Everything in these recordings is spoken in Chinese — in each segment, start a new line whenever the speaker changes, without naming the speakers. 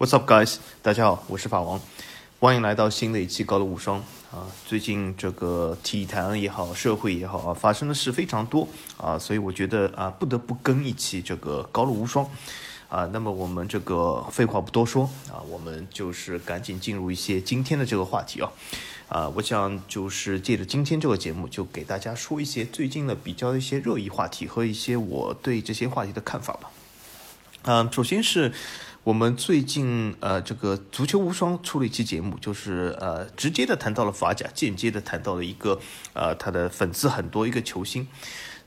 What's up, guys？大家好，我是法王，欢迎来到新的一期高楼无双啊！最近这个体坛也好，社会也好啊，发生的事非常多啊，所以我觉得啊，不得不更一期这个高楼无双啊。那么我们这个废话不多说啊，我们就是赶紧进入一些今天的这个话题啊啊！我想就是借着今天这个节目，就给大家说一些最近的比较一些热议话题和一些我对这些话题的看法吧。嗯，首先是。我们最近呃，这个足球无双出了一期节目，就是呃，直接的谈到了法甲，间接的谈到了一个呃，他的粉丝很多一个球星。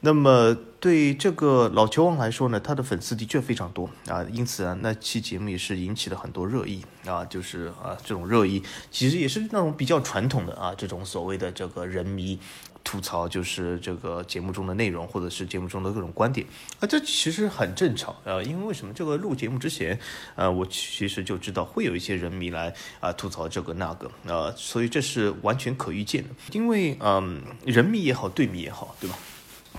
那么对这个老球王来说呢，他的粉丝的确非常多啊，因此啊，那期节目也是引起了很多热议啊，就是啊，这种热议其实也是那种比较传统的啊，这种所谓的这个人迷。吐槽就是这个节目中的内容，或者是节目中的各种观点啊，这其实很正常啊。因为为什么这个录节目之前，呃，我其实就知道会有一些人迷来啊吐槽这个那个啊，所以这是完全可预见的。因为嗯，人迷也好，对迷也好，对吧？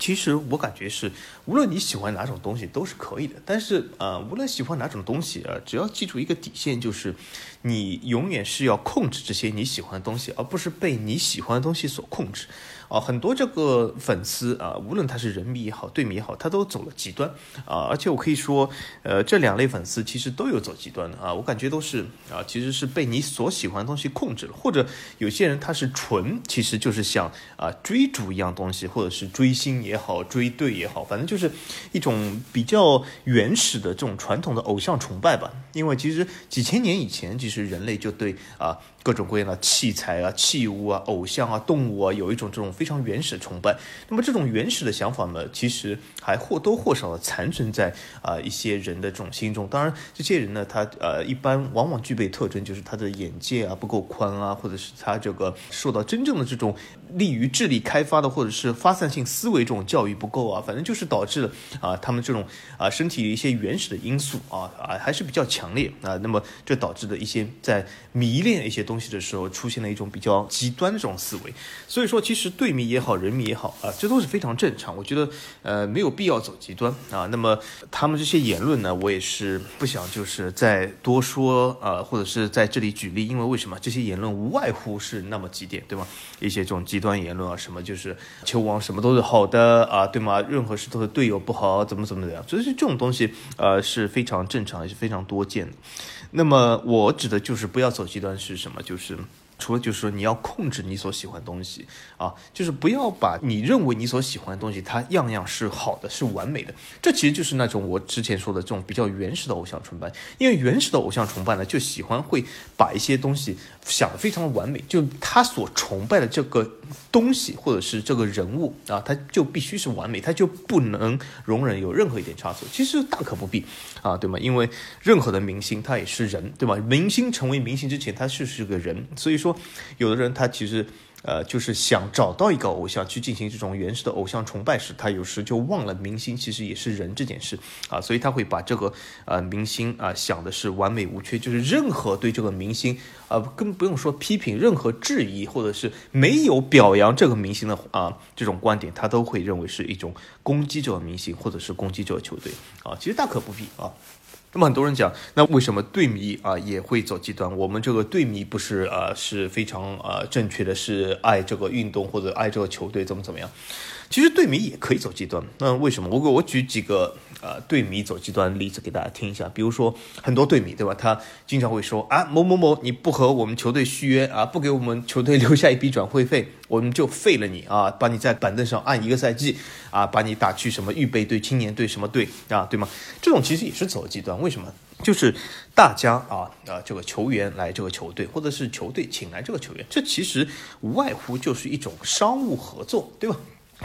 其实我感觉是，无论你喜欢哪种东西都是可以的。但是呃，无论喜欢哪种东西啊，只要记住一个底线，就是你永远是要控制这些你喜欢的东西，而不是被你喜欢的东西所控制。啊，很多这个粉丝啊，无论他是人迷也好，队迷也好，他都走了极端啊。而且我可以说，呃，这两类粉丝其实都有走极端的啊。我感觉都是啊，其实是被你所喜欢的东西控制了，或者有些人他是纯，其实就是像啊追逐一样东西，或者是追星也好，追队也好，反正就是一种比较原始的这种传统的偶像崇拜吧。因为其实几千年以前，其实人类就对啊。各种各样的器材啊、器物啊、偶像啊、动物啊，有一种这种非非常原始的崇拜。那么这种原始的想法呢，其实还或多或少的残存在啊一些人的这种心中。当然，这些人呢，他呃一般往往具备特征，就是他的眼界啊不够宽啊，或者是他这个受到真正的这种利于智力开发的，或者是发散性思维这种教育不够啊，反正就是导致了啊他们这种啊身体一些原始的因素啊啊还是比较强烈啊。那么这导致的一些在迷恋一些。东西的时候出现了一种比较极端的这种思维，所以说其实对迷也好，人迷也好啊，这都是非常正常。我觉得呃没有必要走极端啊。那么他们这些言论呢，我也是不想就是再多说啊，或者是在这里举例，因为为什么这些言论无外乎是那么几点，对吗？一些这种极端言论啊，什么就是球王什么都是好的啊，对吗？任何事都是队友不好，怎么怎么怎么样，所以这种东西呃是非常正常，也是非常多见的。那么我指的就是不要走极端是什么？就是。除了就是说你要控制你所喜欢的东西啊，就是不要把你认为你所喜欢的东西，它样样是好的，是完美的。这其实就是那种我之前说的这种比较原始的偶像崇拜。因为原始的偶像崇拜呢，就喜欢会把一些东西想得非常完美，就他所崇拜的这个东西或者是这个人物啊，他就必须是完美，他就不能容忍有任何一点差错。其实大可不必啊，对吗？因为任何的明星他也是人，对吧？明星成为明星之前，他就是个人，所以。说，有的人他其实，呃，就是想找到一个偶像去进行这种原始的偶像崇拜时，他有时就忘了明星其实也是人这件事啊，所以他会把这个呃明星啊想的是完美无缺，就是任何对这个明星啊，更不用说批评，任何质疑或者是没有表扬这个明星的啊这种观点，他都会认为是一种攻击这个明星或者是攻击这个球队啊，其实大可不必啊。那么很多人讲，那为什么队迷啊也会走极端？我们这个队迷不是呃是非常呃正确的，是爱这个运动或者爱这个球队怎么怎么样？其实队迷也可以走极端。那为什么？我给我举几个。呃，队迷走极端的例子给大家听一下，比如说很多队迷，对吧？他经常会说啊，某某某，你不和我们球队续约啊，不给我们球队留下一笔转会费，我们就废了你啊，把你在板凳上按一个赛季啊，把你打去什么预备队、青年队什么队啊，对吗？这种其实也是走极端，为什么？就是大家啊啊，这个球员来这个球队，或者是球队请来这个球员，这其实无外乎就是一种商务合作，对吧？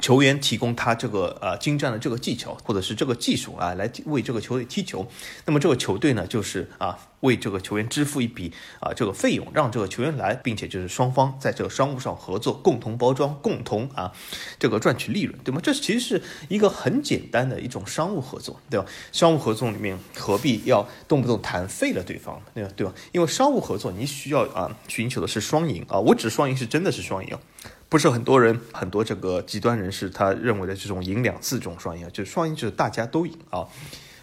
球员提供他这个呃精湛的这个技巧或者是这个技术啊，来为这个球队踢球。那么这个球队呢，就是啊为这个球员支付一笔啊这个费用，让这个球员来，并且就是双方在这个商务上合作，共同包装，共同啊这个赚取利润，对吗？这其实是一个很简单的一种商务合作，对吧？商务合作里面何必要动不动谈废了对方，对吧？对吧？因为商务合作你需要啊寻求的是双赢啊，我指双赢是真的是双赢。不是很多人，很多这个极端人士，他认为的这种赢两次这种双赢，就是双赢就是大家都赢啊。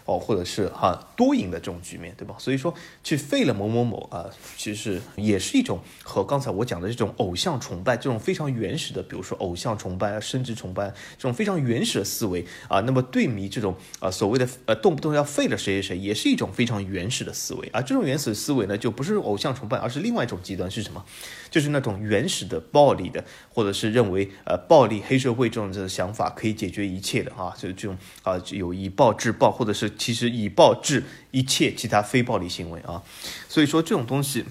哦，或者是哈多赢的这种局面，对吧？所以说去废了某某某啊，其实也是一种和刚才我讲的这种偶像崇拜这种非常原始的，比如说偶像崇拜啊、生殖崇拜这种非常原始的思维啊，那么对迷这种啊所谓的呃动不动要废了谁谁谁，也是一种非常原始的思维啊。这种原始的思维呢，就不是偶像崇拜，而是另外一种极端是什么？就是那种原始的暴力的，或者是认为呃暴力黑社会这种这种想法可以解决一切的啊，就这种啊有以暴制暴，或者是其实以暴制一切其他非暴力行为啊，所以说这种东西。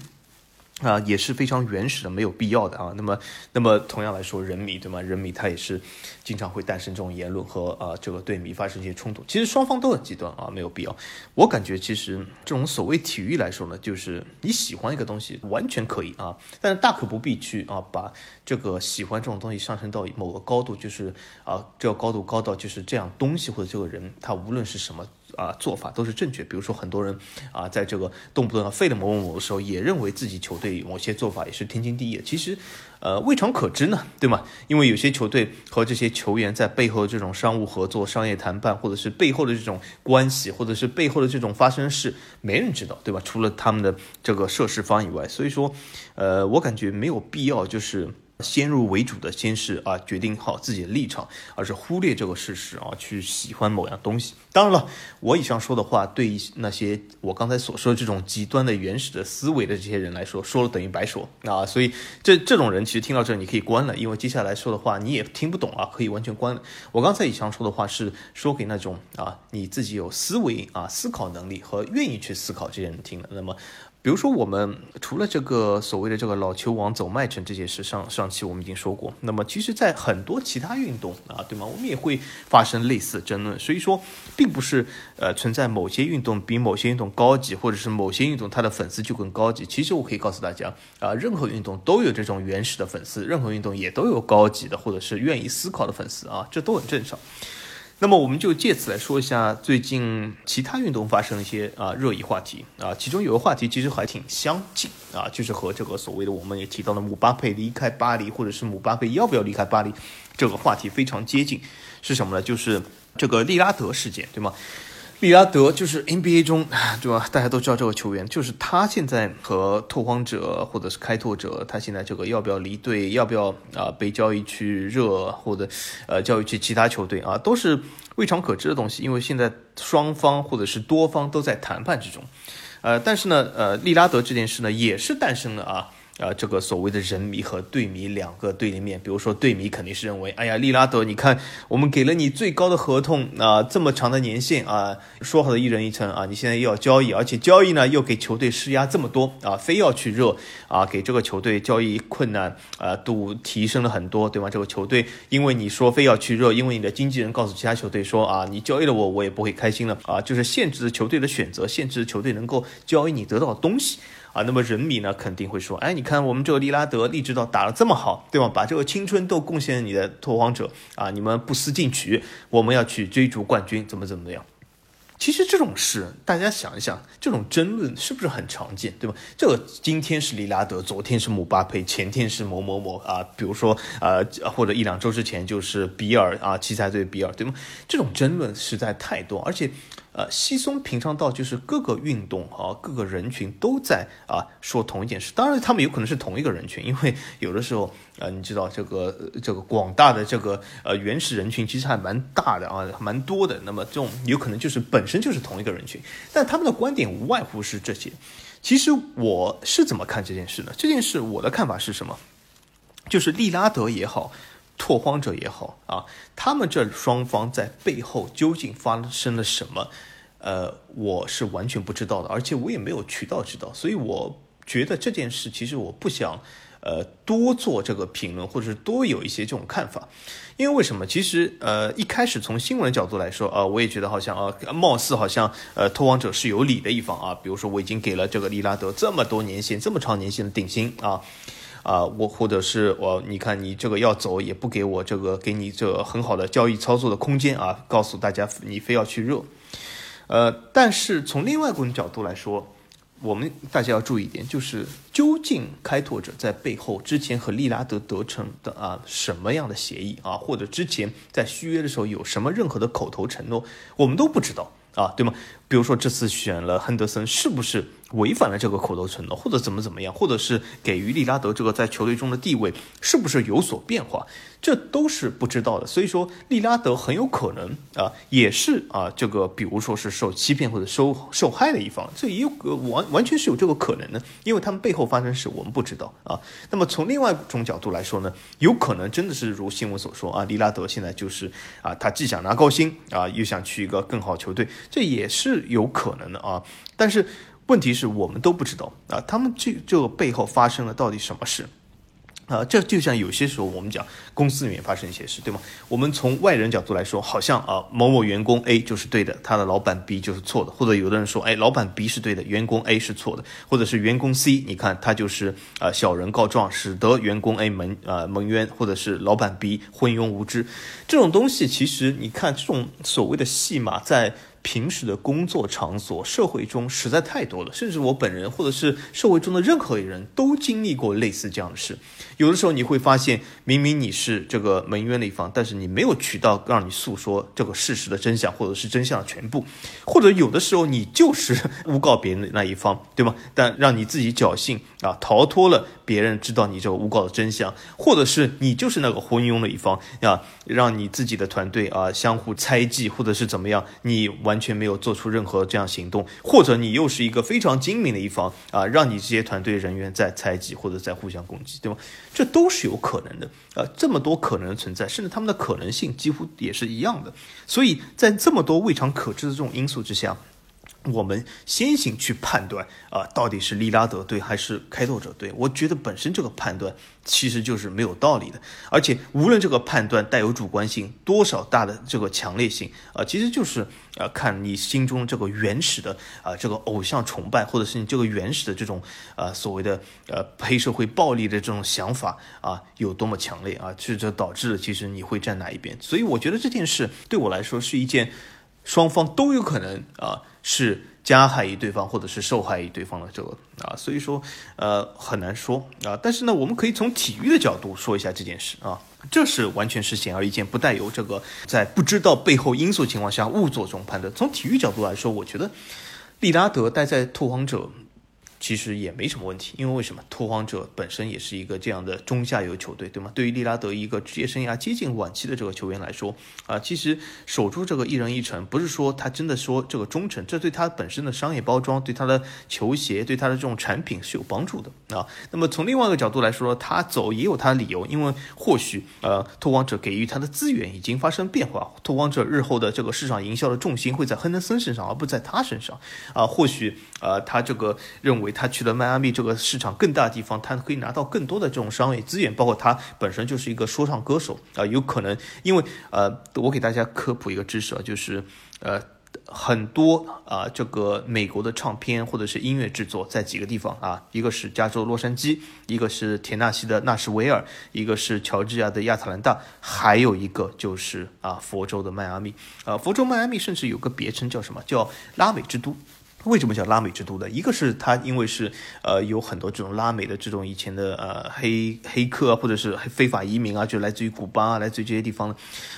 啊，也是非常原始的，没有必要的啊。那么，那么同样来说，人迷对吗？人迷他也是经常会诞生这种言论和啊这个对迷发生一些冲突。其实双方都很极端啊，没有必要。我感觉其实这种所谓体育来说呢，就是你喜欢一个东西完全可以啊，但是大可不必去啊把这个喜欢这种东西上升到某个高度，就是啊这个高度高到就是这样东西或者这个人他无论是什么。啊，做法都是正确。比如说，很多人啊，在这个动不动要废了某某某的时候，也认为自己球队某些做法也是天经地义。其实，呃，未尝可知呢，对吗？因为有些球队和这些球员在背后这种商务合作、商业谈判，或者是背后的这种关系，或者是背后的这种发生事，没人知道，对吧？除了他们的这个涉事方以外，所以说，呃，我感觉没有必要就是。先入为主的，先是啊决定好自己的立场，而是忽略这个事实啊，去喜欢某样东西。当然了，我以上说的话，对于那些我刚才所说的这种极端的原始的思维的这些人来说，说了等于白说啊。所以这这种人其实听到这你可以关了，因为接下来说的话你也听不懂啊，可以完全关了。我刚才以上说的话是说给那种啊你自己有思维啊思考能力和愿意去思考这些人听的。那么。比如说，我们除了这个所谓的这个老球王走麦城这件事，上上期我们已经说过。那么，其实，在很多其他运动啊，对吗？我们也会发生类似争论。所以说，并不是呃存在某些运动比某些运动高级，或者是某些运动它的粉丝就更高级。其实，我可以告诉大家啊，任何运动都有这种原始的粉丝，任何运动也都有高级的或者是愿意思考的粉丝啊，这都很正常。那么我们就借此来说一下最近其他运动发生的一些啊热议话题啊，其中有个话题其实还挺相近啊，就是和这个所谓的我们也提到的姆巴佩离开巴黎，或者是姆巴佩要不要离开巴黎这个话题非常接近，是什么呢？就是这个利拉德事件，对吗？利拉德就是 NBA 中，对吧？大家都知道这个球员，就是他现在和拓荒者或者是开拓者，他现在这个要不要离队，要不要啊被交易去热或者呃交易去其他球队啊，都是未尝可知的东西。因为现在双方或者是多方都在谈判之中，呃，但是呢，呃，利拉德这件事呢也是诞生了啊。啊，这个所谓的人迷和队迷两个对立面，比如说队迷肯定是认为，哎呀，利拉德，你看我们给了你最高的合同啊，这么长的年限啊，说好的一人一城啊，你现在又要交易，而且交易呢又给球队施压这么多啊，非要去热啊，给这个球队交易困难啊度提升了很多，对吗？这个球队因为你说非要去热，因为你的经纪人告诉其他球队说啊，你交易了我，我也不会开心了啊，就是限制球队的选择，限制球队能够交易你得到的东西。啊，那么人民呢肯定会说，哎，你看我们这个利拉德利指导打得这么好，对吧？把这个青春都贡献你的拓荒者啊，你们不思进取，我们要去追逐冠军，怎么怎么样？其实这种事，大家想一想，这种争论是不是很常见，对吧？这个今天是利拉德，昨天是姆巴佩，前天是某某某啊，比如说呃，或者一两周之前就是比尔啊，奇才队比尔，对吗？这种争论实在太多，而且。呃，稀松平常到就是各个运动啊，各个人群都在啊说同一件事。当然，他们有可能是同一个人群，因为有的时候啊，你知道这个这个广大的这个呃原始人群其实还蛮大的啊，蛮多的。那么这种有可能就是本身就是同一个人群，但他们的观点无外乎是这些。其实我是怎么看这件事呢？这件事我的看法是什么？就是利拉德也好。拓荒者也好啊，他们这双方在背后究竟发生了什么？呃，我是完全不知道的，而且我也没有渠道知道，所以我觉得这件事其实我不想呃多做这个评论，或者是多有一些这种看法，因为为什么？其实呃一开始从新闻的角度来说啊，我也觉得好像啊，貌似好像呃偷王者是有理的一方啊，比如说我已经给了这个利拉德这么多年限，这么长年限的顶薪啊。啊，我或者是我，你看你这个要走也不给我这个给你这很好的交易操作的空间啊，告诉大家你非要去热，呃，但是从另外一个角度来说，我们大家要注意一点，就是究竟开拓者在背后之前和利拉德得成的啊什么样的协议啊，或者之前在续约的时候有什么任何的口头承诺，我们都不知道。啊，对吗？比如说这次选了亨德森，是不是违反了这个口头承诺，或者怎么怎么样，或者是给予利拉德这个在球队中的地位是不是有所变化？这都是不知道的。所以说，利拉德很有可能啊，也是啊，这个比如说是受欺骗或者受受害的一方，这也有个完完全是有这个可能的，因为他们背后发生事我们不知道啊。那么从另外一种角度来说呢，有可能真的是如新闻所说啊，利拉德现在就是啊，他既想拿高薪啊，又想去一个更好球队，这也是。有可能的啊，但是问题是我们都不知道啊，他们这这个背后发生了到底什么事啊？这就像有些时候我们讲公司里面发生一些事，对吗？我们从外人角度来说，好像啊某某员工 A 就是对的，他的老板 B 就是错的，或者有的人说，哎，老板 B 是对的，员工 A 是错的，或者是员工 C，你看他就是啊小人告状，使得员工 A 蒙啊蒙冤，或者是老板 B 昏庸无知，这种东西其实你看这种所谓的戏码在。平时的工作场所、社会中实在太多了，甚至我本人或者是社会中的任何一人都经历过类似这样的事。有的时候你会发现，明明你是这个蒙冤的一方，但是你没有渠道让你诉说这个事实的真相，或者是真相的全部；或者有的时候你就是诬告别人的那一方，对吗？但让你自己侥幸啊，逃脱了别人知道你这个诬告的真相，或者是你就是那个昏庸的一方啊，让你自己的团队啊相互猜忌，或者是怎么样，你完。完全没有做出任何这样行动，或者你又是一个非常精明的一方啊，让你这些团队人员在猜忌或者在互相攻击，对吗？这都是有可能的啊，这么多可能的存在，甚至他们的可能性几乎也是一样的。所以在这么多未尝可知的这种因素之下。我们先行去判断啊，到底是利拉德对还是开拓者对？我觉得本身这个判断其实就是没有道理的，而且无论这个判断带有主观性多少大的这个强烈性啊，其实就是啊，看你心中这个原始的啊这个偶像崇拜，或者是你这个原始的这种啊所谓的呃黑社会暴力的这种想法啊有多么强烈啊，这这导致了其实你会站哪一边？所以我觉得这件事对我来说是一件双方都有可能啊。是加害于对方，或者是受害于对方的这个啊，所以说呃很难说啊。但是呢，我们可以从体育的角度说一下这件事啊，这是完全是显而易见，不带有这个在不知道背后因素情况下误作这种判断。从体育角度来说，我觉得利拉德待在拓荒者。其实也没什么问题，因为为什么？拓荒者本身也是一个这样的中下游球队，对吗？对于利拉德一个职业生涯接近晚期的这个球员来说，啊，其实守住这个一人一城，不是说他真的说这个忠诚，这对他本身的商业包装、对他的球鞋、对他的这种产品是有帮助的啊。那么从另外一个角度来说，他走也有他的理由，因为或许呃，拓荒者给予他的资源已经发生变化，拓荒者日后的这个市场营销的重心会在亨德森身上，而不在他身上啊。或许呃，他这个认为。他去了迈阿密这个市场更大的地方，他可以拿到更多的这种商业资源，包括他本身就是一个说唱歌手啊，有可能因为呃，我给大家科普一个知识啊，就是呃很多啊这个美国的唱片或者是音乐制作在几个地方啊，一个是加州洛杉矶，一个是田纳西的纳什维尔，一个是乔治亚的亚特兰大，还有一个就是啊佛州的迈阿密啊，佛州迈阿密甚至有个别称叫什么叫拉美之都。为什么叫拉美之都呢？一个是它因为是呃有很多这种拉美的这种以前的呃黑黑客啊，或者是非法移民啊，就来自于古巴啊，来自于这些地方，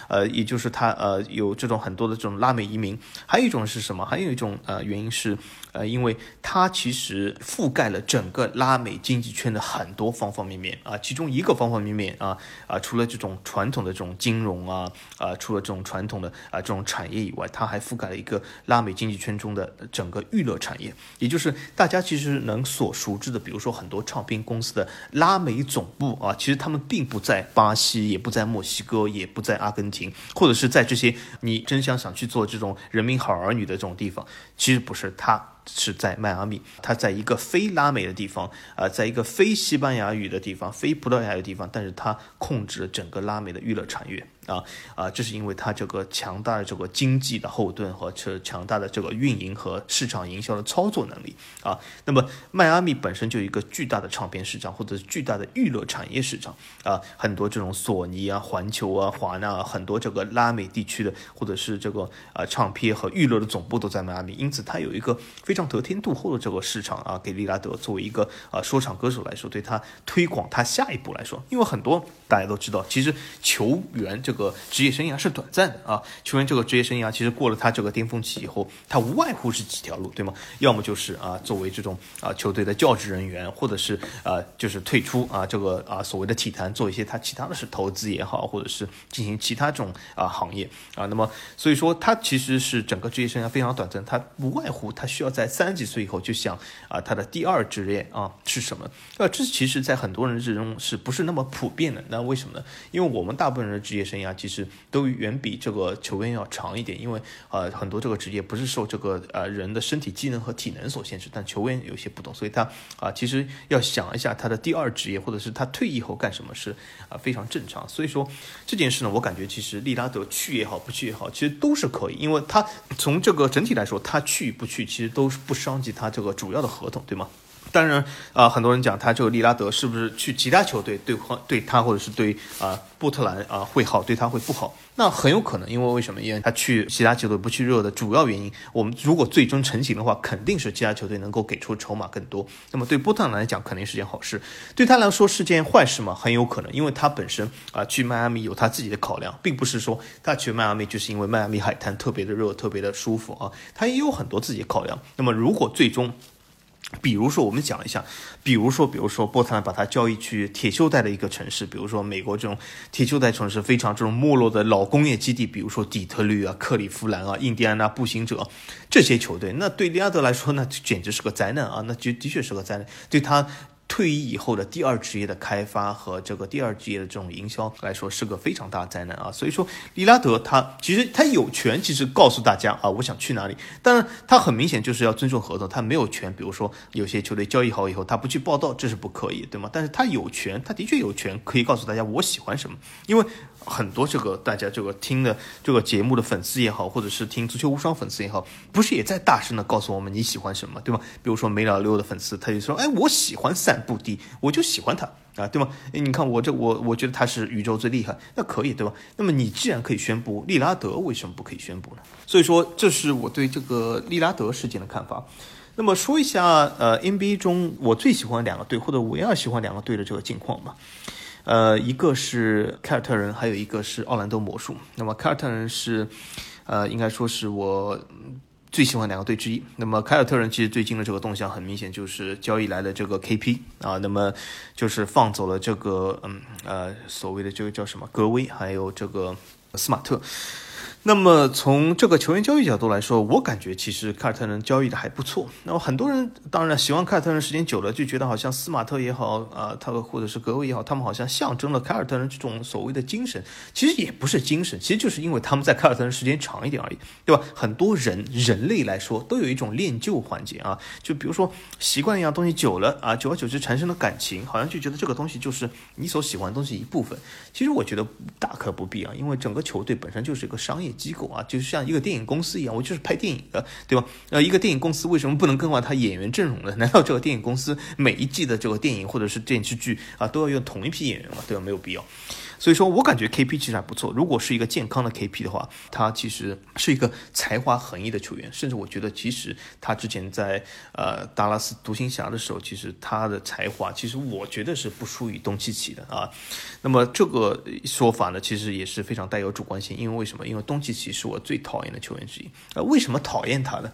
呃，也就是它呃有这种很多的这种拉美移民。还有一种是什么？还有一种呃原因是呃因为它其实覆盖了整个拉美经济圈的很多方方面面啊，其中一个方方面面啊啊除了这种传统的这种金融啊啊除了这种传统的啊这种产业以外，它还覆盖了一个拉美经济圈中的整个。娱乐产业，也就是大家其实能所熟知的，比如说很多唱片公司的拉美总部啊，其实他们并不在巴西，也不在墨西哥，也不在阿根廷，或者是在这些你真想想去做这种人民好儿女的这种地方，其实不是，它是在迈阿密，它在一个非拉美的地方啊，在一个非西班牙语的地方，非葡萄牙的地方，但是它控制了整个拉美的娱乐产业。啊啊，这是因为它这个强大的这个经济的后盾和这强大的这个运营和市场营销的操作能力啊。那么迈阿密本身就有一个巨大的唱片市场，或者是巨大的娱乐产业市场啊。很多这种索尼啊、环球啊、华纳啊很多这个拉美地区的，或者是这个啊唱片和娱乐的总部都在迈阿密，因此它有一个非常得天独厚的这个市场啊。给利拉德作为一个啊说唱歌手来说，对他推广他下一步来说，因为很多大家都知道，其实球员这个。个职业生涯是短暂的啊。球员这个职业生涯其实过了他这个巅峰期以后，他无外乎是几条路，对吗？要么就是啊，作为这种啊球队的教职人员，或者是啊就是退出啊这个啊所谓的体坛，做一些他其他的是投资也好，或者是进行其他这种啊行业啊。那么所以说他其实是整个职业生涯非常短暂，他无外乎他需要在三十几岁以后就想啊他的第二职业啊是什么？呃，这其实在很多人之中是不是那么普遍的？那为什么呢？因为我们大部分人的职业生涯其实都远比这个球员要长一点，因为呃很多这个职业不是受这个呃人的身体机能和体能所限制，但球员有些不同，所以他啊其实要想一下他的第二职业或者是他退役后干什么是啊非常正常。所以说这件事呢，我感觉其实利拉德去也好不去也好，其实都是可以，因为他从这个整体来说，他去不去其实都是不伤及他这个主要的合同，对吗？当然，啊，很多人讲他这个利拉德是不是去其他球队对对他或者是对啊波特兰啊会好，对他会不好？那很有可能，因为为什么？因为他去其他球队不去热的主要原因，我们如果最终成型的话，肯定是其他球队能够给出筹码更多。那么对波特兰来讲，肯定是件好事；对他来说是件坏事嘛？很有可能，因为他本身啊去迈阿密有他自己的考量，并不是说他去迈阿密就是因为迈阿密海滩特别的热、特别的舒服啊，他也有很多自己的考量。那么如果最终，比如说，我们讲一下，比如说，比如说，波特兰把它交易去铁锈带的一个城市，比如说美国这种铁锈带城市非常这种没落的老工业基地，比如说底特律啊、克利夫兰啊、印第安纳步行者这些球队，那对利拉德来说，那简直是个灾难啊！那就的确是个灾难，对他。退役以后的第二职业的开发和这个第二职业的这种营销来说，是个非常大的灾难啊！所以说，利拉德他其实他有权，其实告诉大家啊，我想去哪里。当然，他很明显就是要尊重合同，他没有权，比如说有些球队交易好以后，他不去报道，这是不可以，对吗？但是他有权，他的确有权可以告诉大家我喜欢什么，因为。很多这个大家这个听的这个节目的粉丝也好，或者是听足球无双粉丝也好，不是也在大声的告诉我们你喜欢什么，对吗？比如说梅老六的粉丝，他就说，哎，我喜欢散不低，我就喜欢他啊，对吗？哎，你看我这我我觉得他是宇宙最厉害，那可以对吧？那么你既然可以宣布利拉德，为什么不可以宣布呢？所以说，这是我对这个利拉德事件的看法。那么说一下，呃，NBA 中我最喜欢两个队，或者唯二喜欢两个队的这个境况吧。呃，一个是凯尔特人，还有一个是奥兰多魔术。那么凯尔特人是，呃，应该说是我最喜欢两个队之一。那么凯尔特人其实最近的这个动向很明显，就是交易来的这个 KP 啊，那么就是放走了这个嗯呃所谓的这个叫什么格威，还有这个斯马特。那么从这个球员交易角度来说，我感觉其实凯尔特人交易的还不错。那么很多人当然喜欢凯尔特人时间久了，就觉得好像斯马特也好啊，他或者是格威也好，他们好像象征了凯尔特人这种所谓的精神。其实也不是精神，其实就是因为他们在凯尔特人时间长一点而已，对吧？很多人人类来说都有一种练旧环节啊，就比如说习惯一样东西久了啊，久而久之产生了感情，好像就觉得这个东西就是你所喜欢的东西一部分。其实我觉得大可不必啊，因为整个球队本身就是一个商业。机构啊，就像一个电影公司一样，我就是拍电影的，对吧？呃，一个电影公司为什么不能更换他演员阵容呢？难道这个电影公司每一季的这个电影或者是电视剧啊，都要用同一批演员吗？对吧？没有必要。所以说我感觉 KP 其实还不错。如果是一个健康的 KP 的话，他其实是一个才华横溢的球员。甚至我觉得，其实他之前在呃达拉斯独行侠的时候，其实他的才华，其实我觉得是不输于东契奇的啊。那么这个说法呢，其实也是非常带有主观性。因为为什么？因为东契奇是我最讨厌的球员之一。呃，为什么讨厌他呢？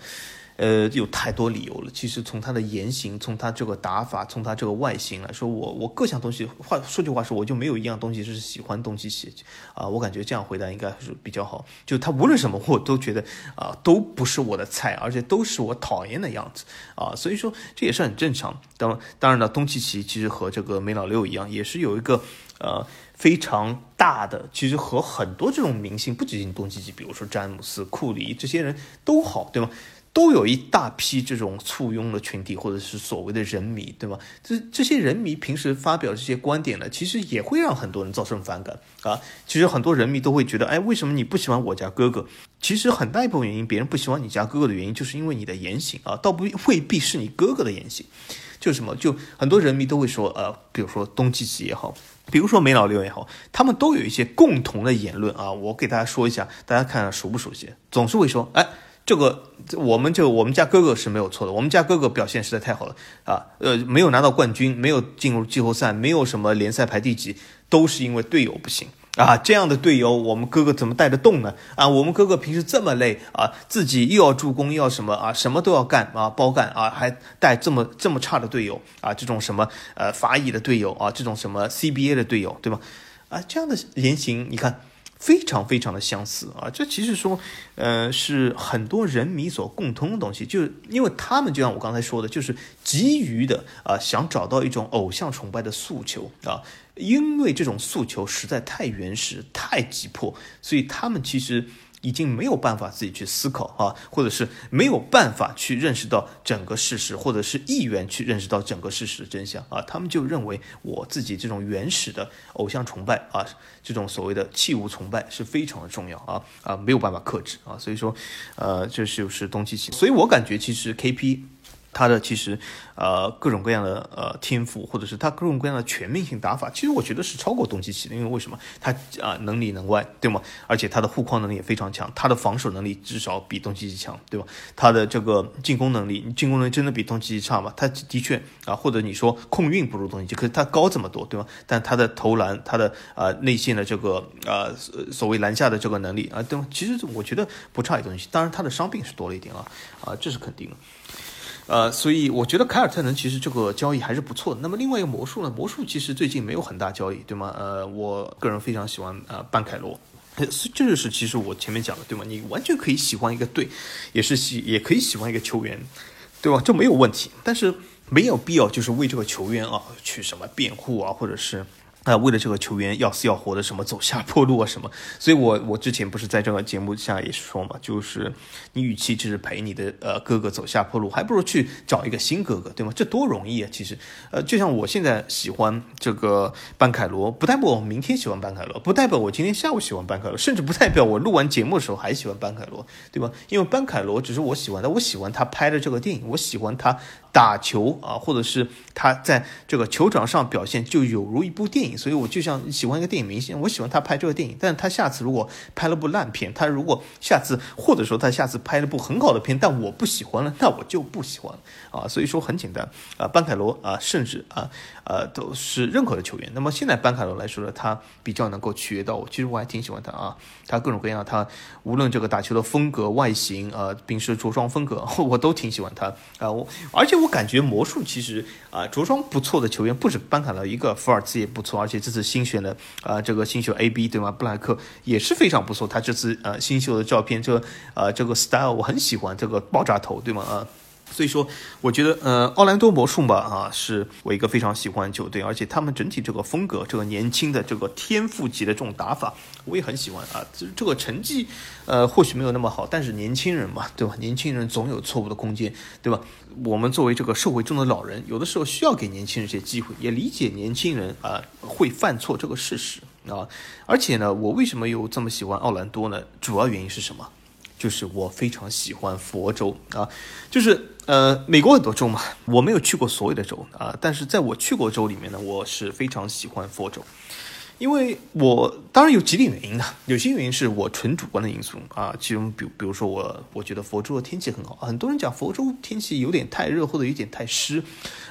呃，有太多理由了。其实从他的言行，从他这个打法，从他这个外形来说，我我各项东西，话说句话说，我就没有一样东西是喜欢东契奇啊。我感觉这样回答应该是比较好。就他无论什么，我都觉得啊，都不是我的菜，而且都是我讨厌的样子啊。所以说这也是很正常。当当然了，东契奇其实和这个梅老六一样，也是有一个呃非常大的，其实和很多这种明星，不仅仅东契奇，比如说詹姆斯、库里这些人都好，对吗？都有一大批这种簇拥的群体，或者是所谓的人迷，对吗？这这些人迷平时发表这些观点呢，其实也会让很多人造成反感啊。其实很多人迷都会觉得，哎，为什么你不喜欢我家哥哥？其实很大一部分原因，别人不喜欢你家哥哥的原因，就是因为你的言行啊，倒不未必是你哥哥的言行。就是什么？就很多人迷都会说，呃，比如说东契奇也好，比如说梅老六也好，他们都有一些共同的言论啊。我给大家说一下，大家看看熟不熟悉？总是会说，哎。这个我们就我们家哥哥是没有错的，我们家哥哥表现实在太好了啊，呃，没有拿到冠军，没有进入季后赛，没有什么联赛排第几，都是因为队友不行啊，这样的队友，我们哥哥怎么带得动呢？啊，我们哥哥平时这么累啊，自己又要助攻，又要什么啊，什么都要干啊，包干啊，还带这么这么差的队友啊，这种什么呃法乙的队友啊，这种什么 CBA 的队友，对吧？啊，这样的言行，你看。非常非常的相似啊！这其实说，呃，是很多人民所共通的东西，就是因为他们就像我刚才说的，就是急于的啊，想找到一种偶像崇拜的诉求啊，因为这种诉求实在太原始、太急迫，所以他们其实。已经没有办法自己去思考啊，或者是没有办法去认识到整个事实，或者是意愿去认识到整个事实的真相啊，他们就认为我自己这种原始的偶像崇拜啊，这种所谓的器物崇拜是非常的重要啊啊，没有办法克制啊，所以说，呃，这就是东契奇，所以我感觉其实 KP。他的其实，呃，各种各样的呃天赋，或者是他各种各样的全面性打法，其实我觉得是超过东契奇的。因为为什么？他啊能里能外，对吗？而且他的护框能力也非常强，他的防守能力至少比东契奇强，对吧？他的这个进攻能力，进攻能力真的比东契奇差吗？他的确啊，或者你说控运不如东契奇，可是他高这么多，对吗？但他的投篮，他的呃内线的这个呃所谓篮下的这个能力啊，对吗？其实我觉得不差一东西。当然他的伤病是多了一点啊，啊，这是肯定的。呃，所以我觉得凯尔特人其实这个交易还是不错的。那么另外一个魔术呢？魔术其实最近没有很大交易，对吗？呃，我个人非常喜欢呃班凯罗，这就是其实我前面讲的，对吗？你完全可以喜欢一个队，也是喜也可以喜欢一个球员，对吧？这没有问题，但是没有必要就是为这个球员啊去什么辩护啊，或者是。啊，为了这个球员要死要活的，什么走下坡路啊什么，所以我我之前不是在这个节目下也是说嘛，就是你与其只是陪你的呃哥哥走下坡路，还不如去找一个新哥哥，对吗？这多容易啊！其实，呃，就像我现在喜欢这个班凯罗，不代表我明天喜欢班凯罗，不代表我今天下午喜欢班凯罗，甚至不代表我录完节目的时候还喜欢班凯罗，对吧？因为班凯罗只是我喜欢的，我喜欢他拍的这个电影，我喜欢他。打球啊，或者是他在这个球场上表现，就有如一部电影。所以我就像喜欢一个电影明星，我喜欢他拍这个电影。但是他下次如果拍了部烂片，他如果下次或者说他下次拍了部很好的片，但我不喜欢了，那我就不喜欢了啊。所以说很简单啊，班凯罗啊，甚至啊。呃，都是任何的球员。那么现在班凯罗来说呢，他比较能够取悦到我。其实我还挺喜欢他啊，他各种各样，他无论这个打球的风格、外形，呃，平时着装风格，我都挺喜欢他啊。我而且我我感觉魔术其实啊，着装不错的球员不止班凯罗一个，福尔茨也不错，而且这次新选的啊，这个新秀 A B 对吗？布莱克也是非常不错。他这次呃新秀的照片，这呃这个 style 我很喜欢，这个爆炸头对吗？啊。所以说，我觉得，呃，奥兰多魔术吧，啊，是我一个非常喜欢的球队，而且他们整体这个风格，这个年轻的这个天赋级的这种打法，我也很喜欢啊。这这个成绩，呃，或许没有那么好，但是年轻人嘛，对吧？年轻人总有错误的空间，对吧？我们作为这个社会中的老人，有的时候需要给年轻人一些机会，也理解年轻人啊会犯错这个事实啊。而且呢，我为什么又这么喜欢奥兰多呢？主要原因是什么？就是我非常喜欢佛州啊，就是呃，美国很多州嘛，我没有去过所有的州啊，但是在我去过州里面呢，我是非常喜欢佛州。因为我当然有几点原因的，有些原因是我纯主观的因素啊，其中比比如说我我觉得佛州的天气很好，很多人讲佛州天气有点太热或者有点太湿，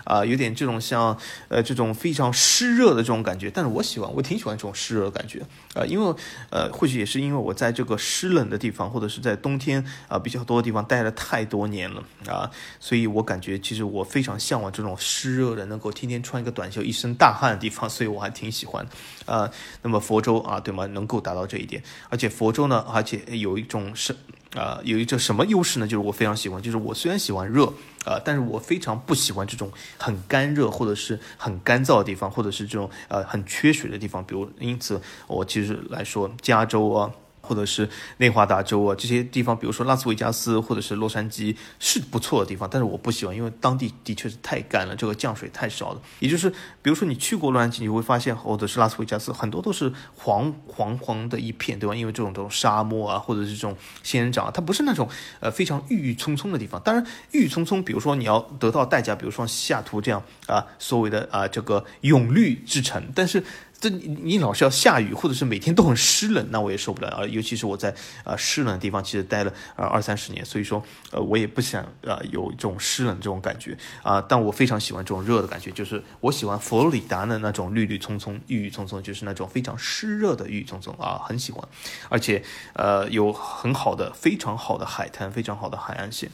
啊，有点这种像呃这种非常湿热的这种感觉，但是我喜欢，我挺喜欢这种湿热的感觉啊，因为呃或许也是因为我在这个湿冷的地方或者是在冬天啊比较多的地方待了太多年了啊，所以我感觉其实我非常向往这种湿热的能够天天穿一个短袖一身大汗的地方，所以我还挺喜欢啊。那么佛州啊，对吗？能够达到这一点，而且佛州呢，而且有一种是啊，有一种什么优势呢？就是我非常喜欢，就是我虽然喜欢热啊，但是我非常不喜欢这种很干热或者是很干燥的地方，或者是这种呃很缺水的地方。比如，因此我其实来说，加州啊。或者是内华达州啊这些地方，比如说拉斯维加斯或者是洛杉矶是不错的地方，但是我不喜欢，因为当地的确是太干了，这个降水太少了。也就是，比如说你去过洛杉矶，你会发现，或者是拉斯维加斯，很多都是黄黄黄的一片，对吧？因为这种这种沙漠啊，或者是这种仙人掌，它不是那种呃非常郁郁葱葱的地方。当然，郁郁葱葱，比如说你要得到代价，比如说西雅图这样啊，所谓的啊这个永绿之城，但是这你老是要下雨，或者是每天都很湿冷，那我也受不了啊。尤其是我在啊湿冷的地方，其实待了呃二三十年，所以说呃我也不想啊有这种湿冷这种感觉啊。但我非常喜欢这种热的感觉，就是我喜欢佛罗里达的那种绿绿葱葱、郁郁葱葱，就是那种非常湿热的郁郁葱葱啊，很喜欢。而且呃有很好的、非常好的海滩，非常好的海岸线。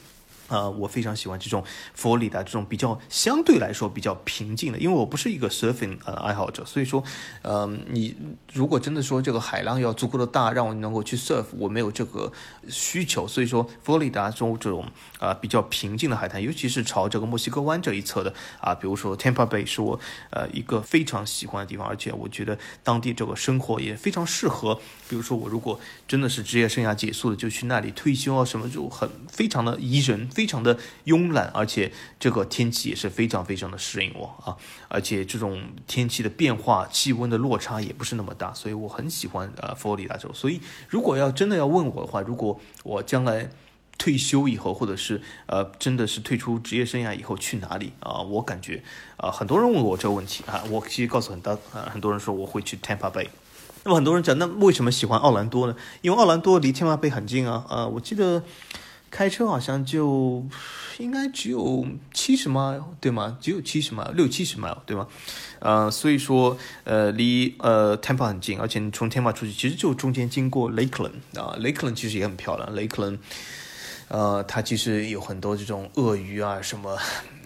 呃，我非常喜欢这种佛罗里达这种比较相对来说比较平静的，因为我不是一个 surfing 呃爱好者，所以说，呃，你如果真的说这个海浪要足够的大，让我能够去 surf，我没有这个需求，所以说佛罗里达中这种啊比较平静的海滩，尤其是朝这个墨西哥湾这一侧的啊，比如说 Tampa Bay 是我呃一个非常喜欢的地方，而且我觉得当地这个生活也非常适合，比如说我如果真的是职业生涯结束了，就去那里退休啊什么，就很非常的宜人。非常的慵懒，而且这个天气也是非常非常的适应我啊，而且这种天气的变化、气温的落差也不是那么大，所以我很喜欢呃佛罗里达州。所以如果要真的要问我的话，如果我将来退休以后，或者是呃真的是退出职业生涯以后去哪里啊？我感觉啊，很多人问我这个问题啊，我其实告诉很多啊很多人说我会去 Tampa Bay。那么很多人讲，那为什么喜欢奥兰多呢？因为奥兰多离 Tampa Bay 很近啊，呃，我记得。开车好像就应该只有七十迈对吗？只有七十迈六七十迈对吗？呃，所以说呃离呃 Tampa 很近，而且从 Tampa 出去其实就中间经过 Lake Lan 啊，Lake Lan 其实也很漂亮，Lake Lan，呃它其实有很多这种鳄鱼啊什么。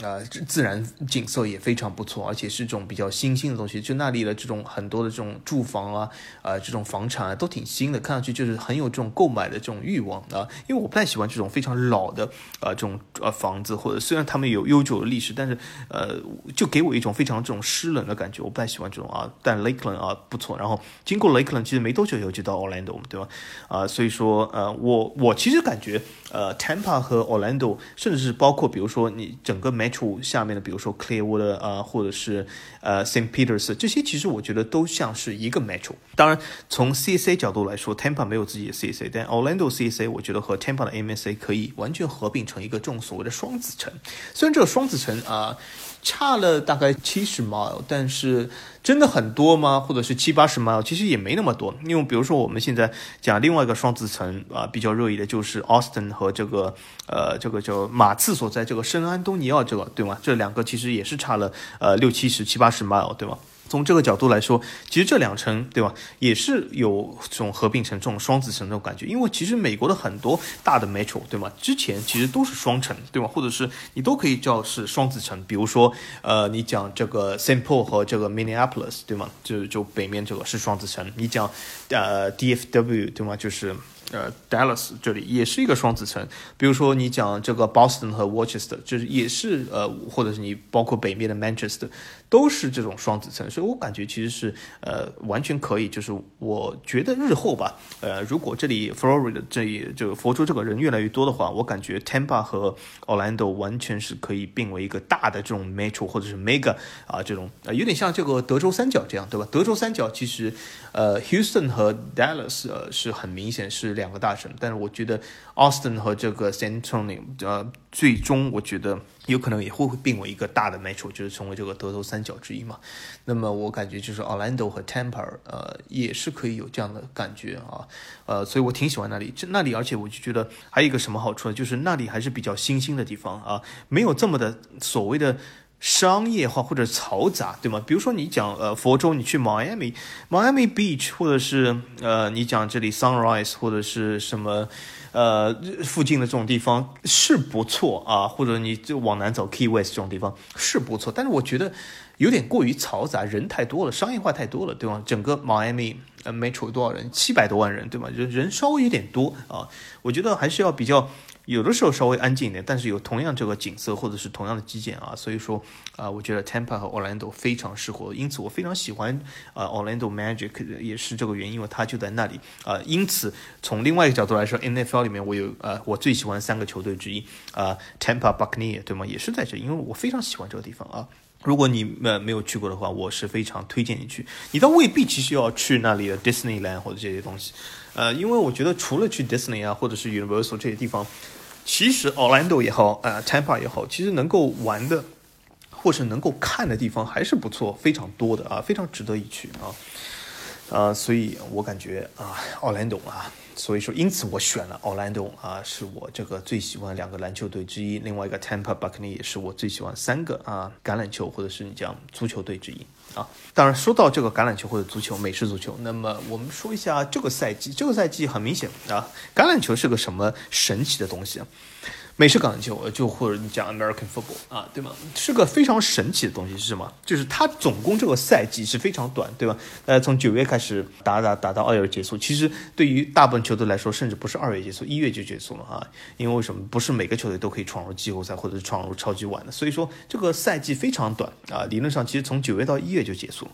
啊，自然景色也非常不错，而且是种比较新兴的东西。就那里的这种很多的这种住房啊，啊，这种房产啊，都挺新的，看上去就是很有这种购买的这种欲望啊。因为我不太喜欢这种非常老的啊这种呃房子，或者虽然他们有悠久的历史，但是呃，就给我一种非常这种湿冷的感觉。我不太喜欢这种啊。但 Lakeland 啊不错，然后经过 Lakeland 其实没多久以后就到 Orlando 对吧？啊，所以说呃，我我其实感觉呃 Tampa 和 Orlando，甚至是包括比如说你整个美。Metro 下面的，比如说 Clearwater 啊，或者是呃 Saint Peters，这些其实我觉得都像是一个 metro。当然，从 CSA 角度来说，Tampa 没有自己的 CSA，但 Orlando CSA 我觉得和 Tampa 的 MSA 可以完全合并成一个这种所谓的双子城。虽然这个双子城啊。差了大概七十 mile，但是真的很多吗？或者是七八十 mile，其实也没那么多。因为比如说我们现在讲另外一个双子城啊，比较热议的就是 Austin 和这个呃这个叫马刺所在这个圣安东尼奥这个对吗？这两个其实也是差了呃六七十七八十 mile，对吗？从这个角度来说，其实这两城，对吧，也是有这种合并成这种双子城这种感觉。因为其实美国的很多大的 metro，对吗？之前其实都是双城，对吗？或者是你都可以叫是双子城。比如说，呃，你讲这个 Saint Paul 和这个 Minneapolis，对吗？就就北面这个是双子城。你讲呃 DFW，对吗？就是呃 Dallas 这里也是一个双子城。比如说你讲这个 Boston 和 Worcester，就是也是呃，或者是你包括北面的 Manchester。都是这种双子城，所以我感觉其实是呃完全可以，就是我觉得日后吧，呃如果这里 Florida 这里这个佛州这个人越来越多的话，我感觉 Tampa 和 Orlando 完全是可以并为一个大的这种 metro 或者是 mega 啊这种呃有点像这个德州三角这样，对吧？德州三角其实呃 Houston 和 Dallas 呃是很明显是两个大城，但是我觉得 Austin 和这个 San Antonio 呃最终我觉得。有可能也会并为一个大的 metro，就是成为这个德州三角之一嘛。那么我感觉就是 Orlando 和 Tampa，呃，也是可以有这样的感觉啊，呃，所以我挺喜欢那里。这那里，而且我就觉得还有一个什么好处呢？就是那里还是比较新兴的地方啊，没有这么的所谓的商业化或者嘈杂，对吗？比如说你讲呃佛州，你去 Miami，Miami Beach，或者是呃你讲这里 Sunrise 或者是什么。呃，附近的这种地方是不错啊，或者你就往南走 Key West 这种地方是不错，但是我觉得有点过于嘈杂，人太多了，商业化太多了，对吗？整个 Miami 呃，Metro 多少人？七百多万人，对吗？人人稍微有点多啊，我觉得还是要比较。有的时候稍微安静一点，但是有同样这个景色或者是同样的基建啊，所以说啊，我觉得 Tampa 和 Orlando 非常适合，因此我非常喜欢啊 Orlando Magic 也是这个原因，因为它就在那里啊。因此从另外一个角度来说，NFL 里面我有呃我最喜欢三个球队之一啊 Tampa Buccaneer 对吗？也是在这，因为我非常喜欢这个地方啊。如果你们没有去过的话，我是非常推荐你去。你倒未必其实要去那里的 Disneyland 或者这些东西，呃，因为我觉得除了去 Disney 啊或者是 Universal 这些地方。其实，奥兰多也好，呃，Tampa 也好，其实能够玩的或是能够看的地方还是不错，非常多的啊，非常值得一去啊。呃，所以我感觉啊，奥兰多啊，所以说因此我选了奥兰多啊，是我这个最喜欢两个篮球队之一，另外一个 Tampa b u c k n e 也是我最喜欢三个啊橄榄球或者是你讲足球队之一啊。当然说到这个橄榄球或者足球美式足球，那么我们说一下这个赛季，这个赛季很明显啊，橄榄球是个什么神奇的东西啊？美式橄榄球，就或者你讲 American football 啊，对吗？是个非常神奇的东西，是什么？就是它总共这个赛季是非常短，对吧？呃，从九月开始打打打到二月结束。其实对于大部分球队来说，甚至不是二月结束，一月就结束了啊。因为为什么？不是每个球队都可以闯入季后赛或者是闯入超级碗的，所以说这个赛季非常短啊。理论上，其实从九月到一月就结束了，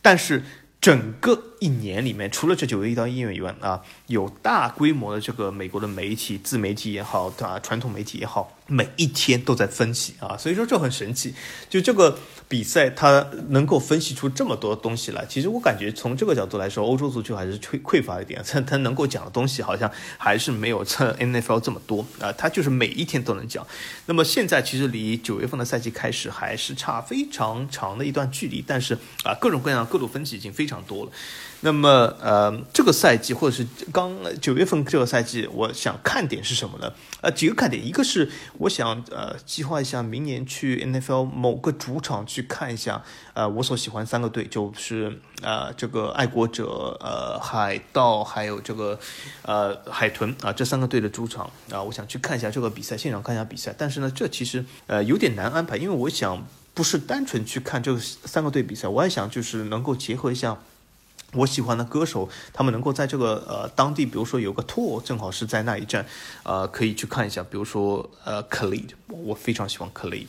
但是。整个一年里面，除了这九月一到一月以外啊，有大规模的这个美国的媒体、自媒体也好，啊，传统媒体也好。每一天都在分析啊，所以说这很神奇。就这个比赛，它能够分析出这么多东西来。其实我感觉从这个角度来说，欧洲足球还是缺匮乏一点。它它能够讲的东西好像还是没有 这 NFL 这么多啊。它就是每一天都能讲。那么现在其实离九月份的赛季开始还是差非常长的一段距离，但是啊，各种各样各路分析已经非常多了。那么，呃，这个赛季或者是刚九月份这个赛季，我想看点是什么呢？呃，几个看点，一个是我想呃计划一下明年去 NFL 某个主场去看一下，呃，我所喜欢三个队，就是呃这个爱国者、呃海盗还有这个呃海豚啊这三个队的主场啊，我想去看一下这个比赛，现场看一下比赛。但是呢，这其实呃有点难安排，因为我想不是单纯去看这三个队比赛，我还想就是能够结合一下。我喜欢的歌手，他们能够在这个呃当地，比如说有个 tour，正好是在那一站，呃，可以去看一下。比如说呃，Khalid，我非常喜欢 Khalid，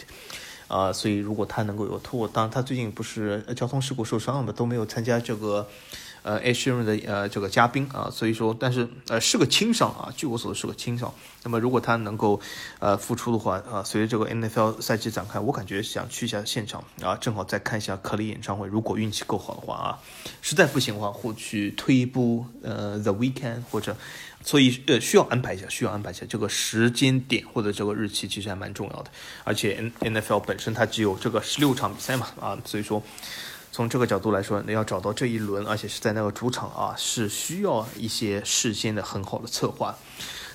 啊，所以如果他能够有 tour，当然他最近不是交通事故受伤了嘛，都没有参加这个。呃 h r 的呃这个嘉宾啊，所以说，但是呃是个轻伤啊，据我所知是个轻伤。那么如果他能够呃复出的话啊，随着这个 NFL 赛季展开，我感觉想去一下现场啊，正好再看一下克里演唱会。如果运气够好的话啊，实在不行的话，或去推一部呃 The Weekend 或者，所以呃需要安排一下，需要安排一下这个时间点或者这个日期，其实还蛮重要的。而且 N NFL 本身它只有这个十六场比赛嘛啊，所以说。从这个角度来说，你要找到这一轮，而且是在那个主场啊，是需要一些事先的很好的策划。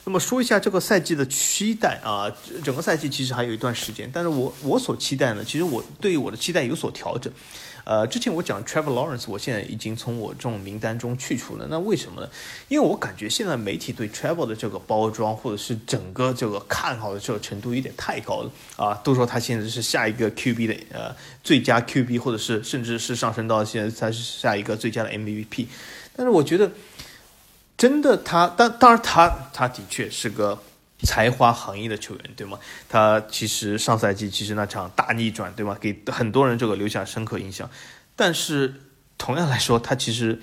那么说一下这个赛季的期待啊，整个赛季其实还有一段时间，但是我我所期待呢，其实我对我的期待有所调整。呃，之前我讲 Trevor Lawrence，我现在已经从我这种名单中去除了。那为什么呢？因为我感觉现在媒体对 Trevor 的这个包装，或者是整个这个看好的这个程度有点太高了啊！都说他现在是下一个 QB 的呃最佳 QB，或者是甚至是上升到现在他是下一个最佳的 MVP。但是我觉得真的他，当当然他他的确是个。才华横溢的球员，对吗？他其实上赛季其实那场大逆转，对吗？给很多人这个留下深刻印象。但是同样来说，他其实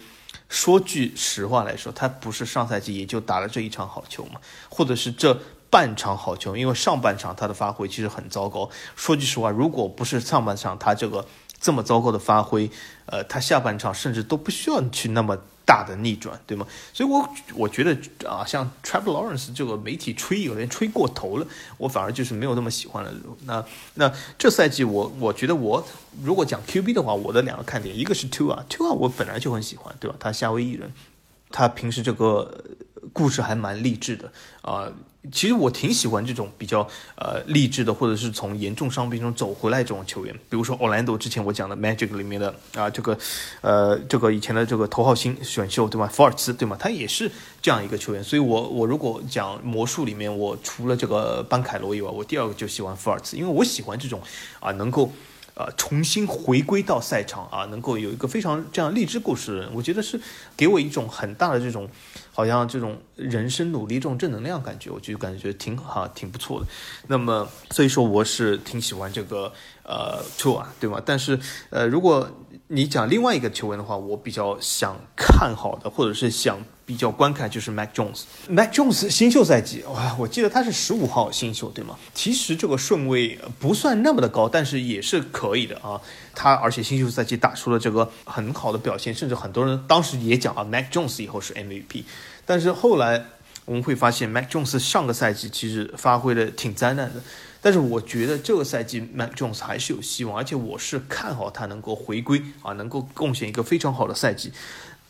说句实话来说，他不是上赛季也就打了这一场好球嘛，或者是这半场好球，因为上半场他的发挥其实很糟糕。说句实话，如果不是上半场他这个这么糟糕的发挥，呃，他下半场甚至都不需要去那么。大的逆转，对吗？所以，我我觉得啊，像 Trevor Lawrence 这个媒体吹有点吹过头了，我反而就是没有那么喜欢了。那那这赛季，我我觉得我如果讲 QB 的话，我的两个看点，一个是 Two 啊，Two 啊，我本来就很喜欢，对吧？他夏威夷人，他平时这个故事还蛮励志的啊。其实我挺喜欢这种比较呃励志的，或者是从严重伤病中走回来这种球员。比如说奥兰多之前我讲的 Magic 里面的啊这个呃这个以前的这个头号新选秀对吗？福尔茨对吗？他也是这样一个球员。所以我我如果讲魔术里面，我除了这个班凯罗以外，我第二个就喜欢福尔茨，因为我喜欢这种啊能够。呃，重新回归到赛场啊，能够有一个非常这样励志故事的人，我觉得是给我一种很大的这种，好像这种人生努力这种正能量感觉，我就感觉挺好，挺不错的。那么，所以说我是挺喜欢这个呃 t o 啊，对吗？但是呃，如果你讲另外一个球员的话，我比较想看好的，或者是想。比较观看就是 Mac Jones，Mac Jones 新秀赛季哇，我记得他是十五号新秀对吗？其实这个顺位不算那么的高，但是也是可以的啊。他而且新秀赛季打出了这个很好的表现，甚至很多人当时也讲啊，Mac Jones 以后是 MVP。但是后来我们会发现，Mac Jones 上个赛季其实发挥的挺灾难的。但是我觉得这个赛季 Mac Jones 还是有希望，而且我是看好他能够回归啊，能够贡献一个非常好的赛季。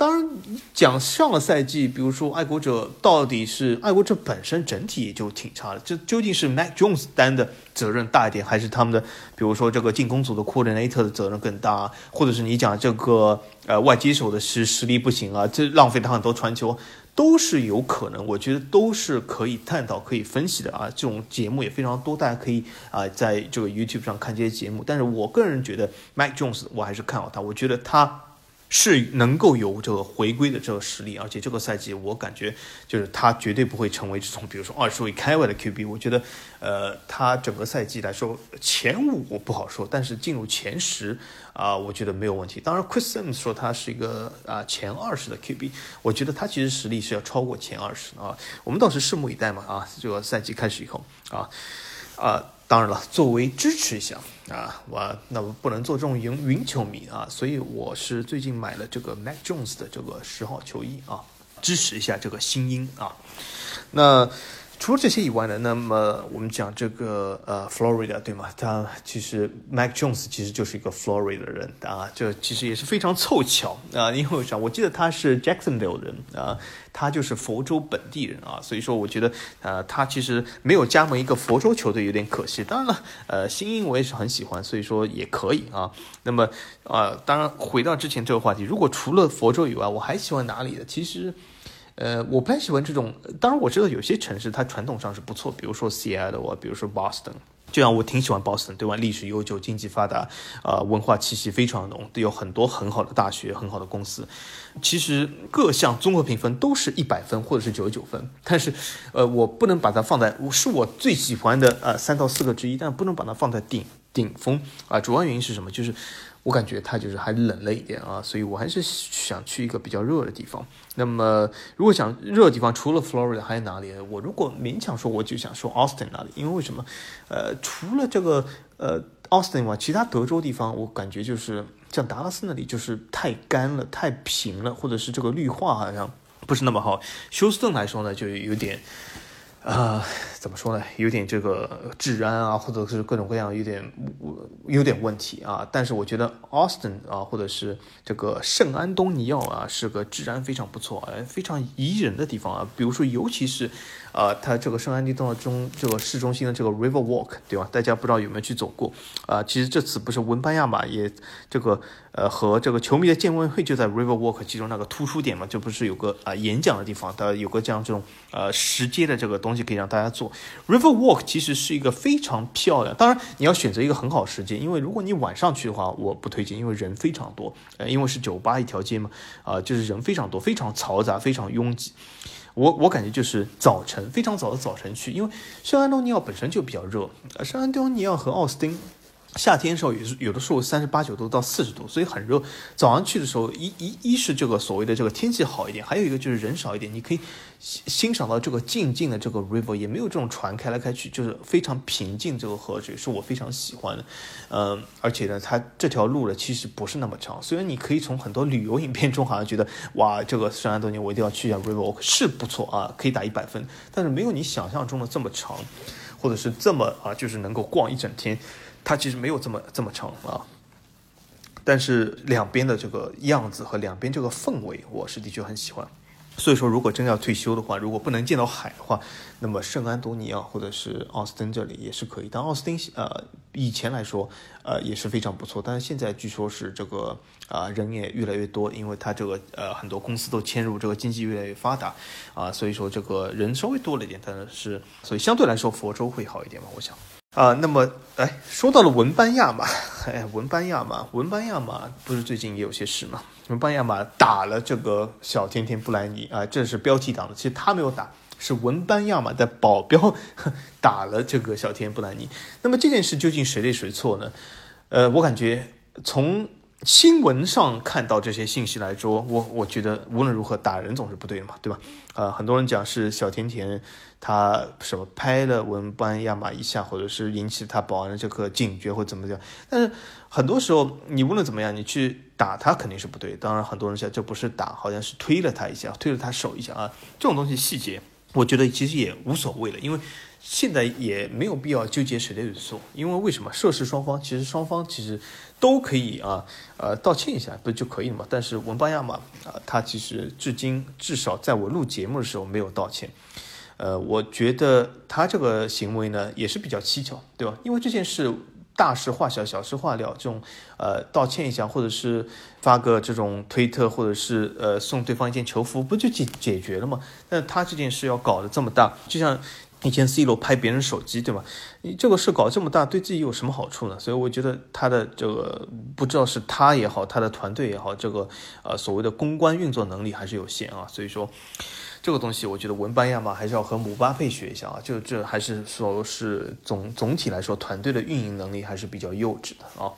当然，讲上个赛季，比如说爱国者到底是爱国者本身整体也就挺差的，这究竟是 Mac Jones 担的责任大一点，还是他们的比如说这个进攻组的 coordinator 的责任更大，或者是你讲这个呃外接手的实实力不行啊，这浪费他很多传球，都是有可能，我觉得都是可以探讨、可以分析的啊。这种节目也非常多，大家可以啊在这个 YouTube 上看这些节目。但是我个人觉得 Mac Jones 我还是看好他，我觉得他。是能够有这个回归的这个实力，而且这个赛季我感觉就是他绝对不会成为这种 比如说二十位开外的 QB。我觉得，呃，他整个赛季来说前五我不好说，但是进入前十啊，我觉得没有问题。当然，Chris Sims 说他是一个啊前二十的 QB，我觉得他其实实力是要超过前二十啊。我们到时拭目以待嘛啊，这个赛季开始以后啊啊。当然了，作为支持一下啊，我那我不能做这种云云球迷啊，所以我是最近买了这个 Mac Jones 的这个十号球衣啊，支持一下这个新英啊，那。除了这些以外呢，那么我们讲这个呃，Florida 对吗？他其实 Mac Jones 其实就是一个 Florida 人啊，这其实也是非常凑巧啊。因为啥？我记得他是 Jacksonville 人啊，他就是佛州本地人啊，所以说我觉得呃，他其实没有加盟一个佛州球队有点可惜。当然了，呃，新英我也是很喜欢，所以说也可以啊。那么啊，当然回到之前这个话题，如果除了佛州以外，我还喜欢哪里的？其实。呃，我不太喜欢这种。当然，我知道有些城市它传统上是不错，比如说 Seattle 啊，比如说 Boston。就像我挺喜欢 Boston，对吧？历史悠久，经济发达，啊，文化气息非常浓，有很多很好的大学，很好的公司。其实各项综合评分都是一百分或者是九十九分，但是，呃，我不能把它放在是我最喜欢的呃三到四个之一，但不能把它放在顶顶峰啊。主要原因是什么？就是。我感觉它就是还冷了一点啊，所以我还是想去一个比较热的地方。那么，如果想热的地方，除了 Florida 还有哪里？我如果勉强说，我就想说 Austin 那里，因为为什么？呃，除了这个呃 Austin 外，其他德州地方我感觉就是像达拉斯那里就是太干了、太平了，或者是这个绿化好像不是那么好。休斯顿来说呢，就有点。啊，怎么说呢？有点这个治安啊，或者是各种各样有点有点问题啊。但是我觉得 Austin 啊，或者是这个圣安东尼奥啊，是个治安非常不错、哎，非常宜人的地方啊。比如说，尤其是。啊，它这个圣安地东的中这个市中心的这个 River Walk，对吧？大家不知道有没有去走过？啊，其实这次不是文班亚马也这个呃和这个球迷的见面会就在 River Walk 其中那个突出点嘛，就不是有个啊演讲的地方，它有个这样这种呃石阶的这个东东西可以让大家做。River Walk 其实是一个非常漂亮，当然你要选择一个很好时间，因为如果你晚上去的话，我不推荐，因为人非常多，呃，因为是酒吧一条街嘛，啊，就是人非常多，非常嘈杂，非常拥挤。我我感觉就是早晨非常早的早晨去，因为圣安东尼奥本身就比较热，圣安东尼奥和奥斯汀。夏天的时候也是有的时候三十八九度到四十度，所以很热。早上去的时候，一一一是这个所谓的这个天气好一点，还有一个就是人少一点，你可以欣赏到这个静静的这个 river，也没有这种船开来开去，就是非常平静。这个河水是我非常喜欢的，嗯，而且呢，它这条路呢其实不是那么长。虽然你可以从很多旅游影片中好像觉得哇，这个圣安东尼我一定要去一下 river，是不错啊，可以打一百分，但是没有你想象中的这么长，或者是这么啊，就是能够逛一整天。它其实没有这么这么长啊，但是两边的这个样子和两边这个氛围，我是的确很喜欢。所以说，如果真要退休的话，如果不能见到海的话，那么圣安东尼奥或者是奥斯汀这里也是可以。但奥斯汀呃以前来说呃也是非常不错，但是现在据说是这个啊人也越来越多，因为它这个呃很多公司都迁入，这个经济越来越发达啊，所以说这个人稍微多了一点，但是所以相对来说佛州会好一点吧，我想。啊，那么，哎，说到了文班亚马，哎，文班亚马，文班亚马不是最近也有些事吗？文班亚马打了这个小甜甜布兰妮啊，这是标题党的，其实他没有打，是文班亚马的保镖 打了这个小甜布兰妮。那么这件事究竟谁对谁错呢？呃，我感觉从。新闻上看到这些信息来说，我我觉得无论如何打人总是不对嘛，对吧？呃，很多人讲是小甜甜他什么拍了文班亚马一下，或者是引起他保安的这个警觉或怎么样。但是很多时候你无论怎么样，你去打他肯定是不对。当然很多人想这不是打，好像是推了他一下，推了他手一下啊，这种东西细节我觉得其实也无所谓了，因为现在也没有必要纠结谁的错，因为为什么涉事双方其实双方其实都可以啊呃道歉一下不就可以了嘛？但是文班亚马啊，他其实至今至少在我录节目的时候没有道歉，呃，我觉得他这个行为呢也是比较蹊跷，对吧？因为这件事。大事化小，小事化了，这种呃道歉一下，或者是发个这种推特，或者是呃送对方一件球服，不就解解决了吗？那他这件事要搞得这么大，就像以前 C 罗拍别人手机，对吧？你这个事搞这么大，对自己有什么好处呢？所以我觉得他的这个不知道是他也好，他的团队也好，这个呃所谓的公关运作能力还是有限啊。所以说。这个东西，我觉得文班亚马还是要和姆巴佩学一下啊，就这还是说是总总体来说，团队的运营能力还是比较幼稚的啊。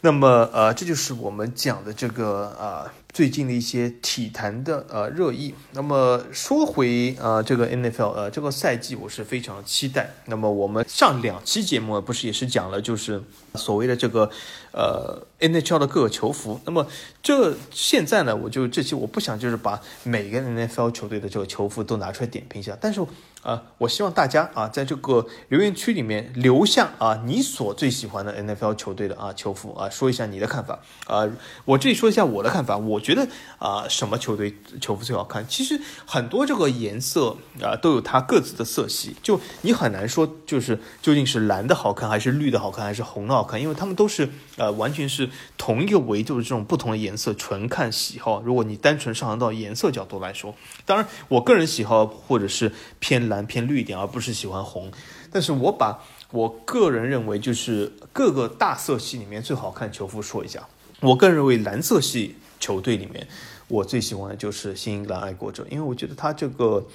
那么呃，这就是我们讲的这个啊。最近的一些体坛的呃热议，那么说回呃这个 NFL 呃这个赛季我是非常期待。那么我们上两期节目不是也是讲了就是所谓的这个呃 NHL 的各个球服。那么这现在呢，我就这期我不想就是把每个 NFL 球队的这个球服都拿出来点评一下，但是啊，我希望大家啊在这个留言区里面留下啊你所最喜欢的 NFL 球队的啊球服啊，说一下你的看法啊。我这里说一下我的看法，我。觉得啊，什么球队球服最好看？其实很多这个颜色啊，都有它各自的色系。就你很难说，就是究竟是蓝的好看，还是绿的好看，还是红的好看？因为它们都是呃，完全是同一个维度的这种不同的颜色，纯看喜好。如果你单纯上升到颜色角度来说，当然我个人喜好或者是偏蓝偏绿一点，而不是喜欢红。但是我把我个人认为就是各个大色系里面最好看球服说一下。我个人认为蓝色系。球队里面，我最喜欢的就是新英格兰爱国者，因为我觉得他这个，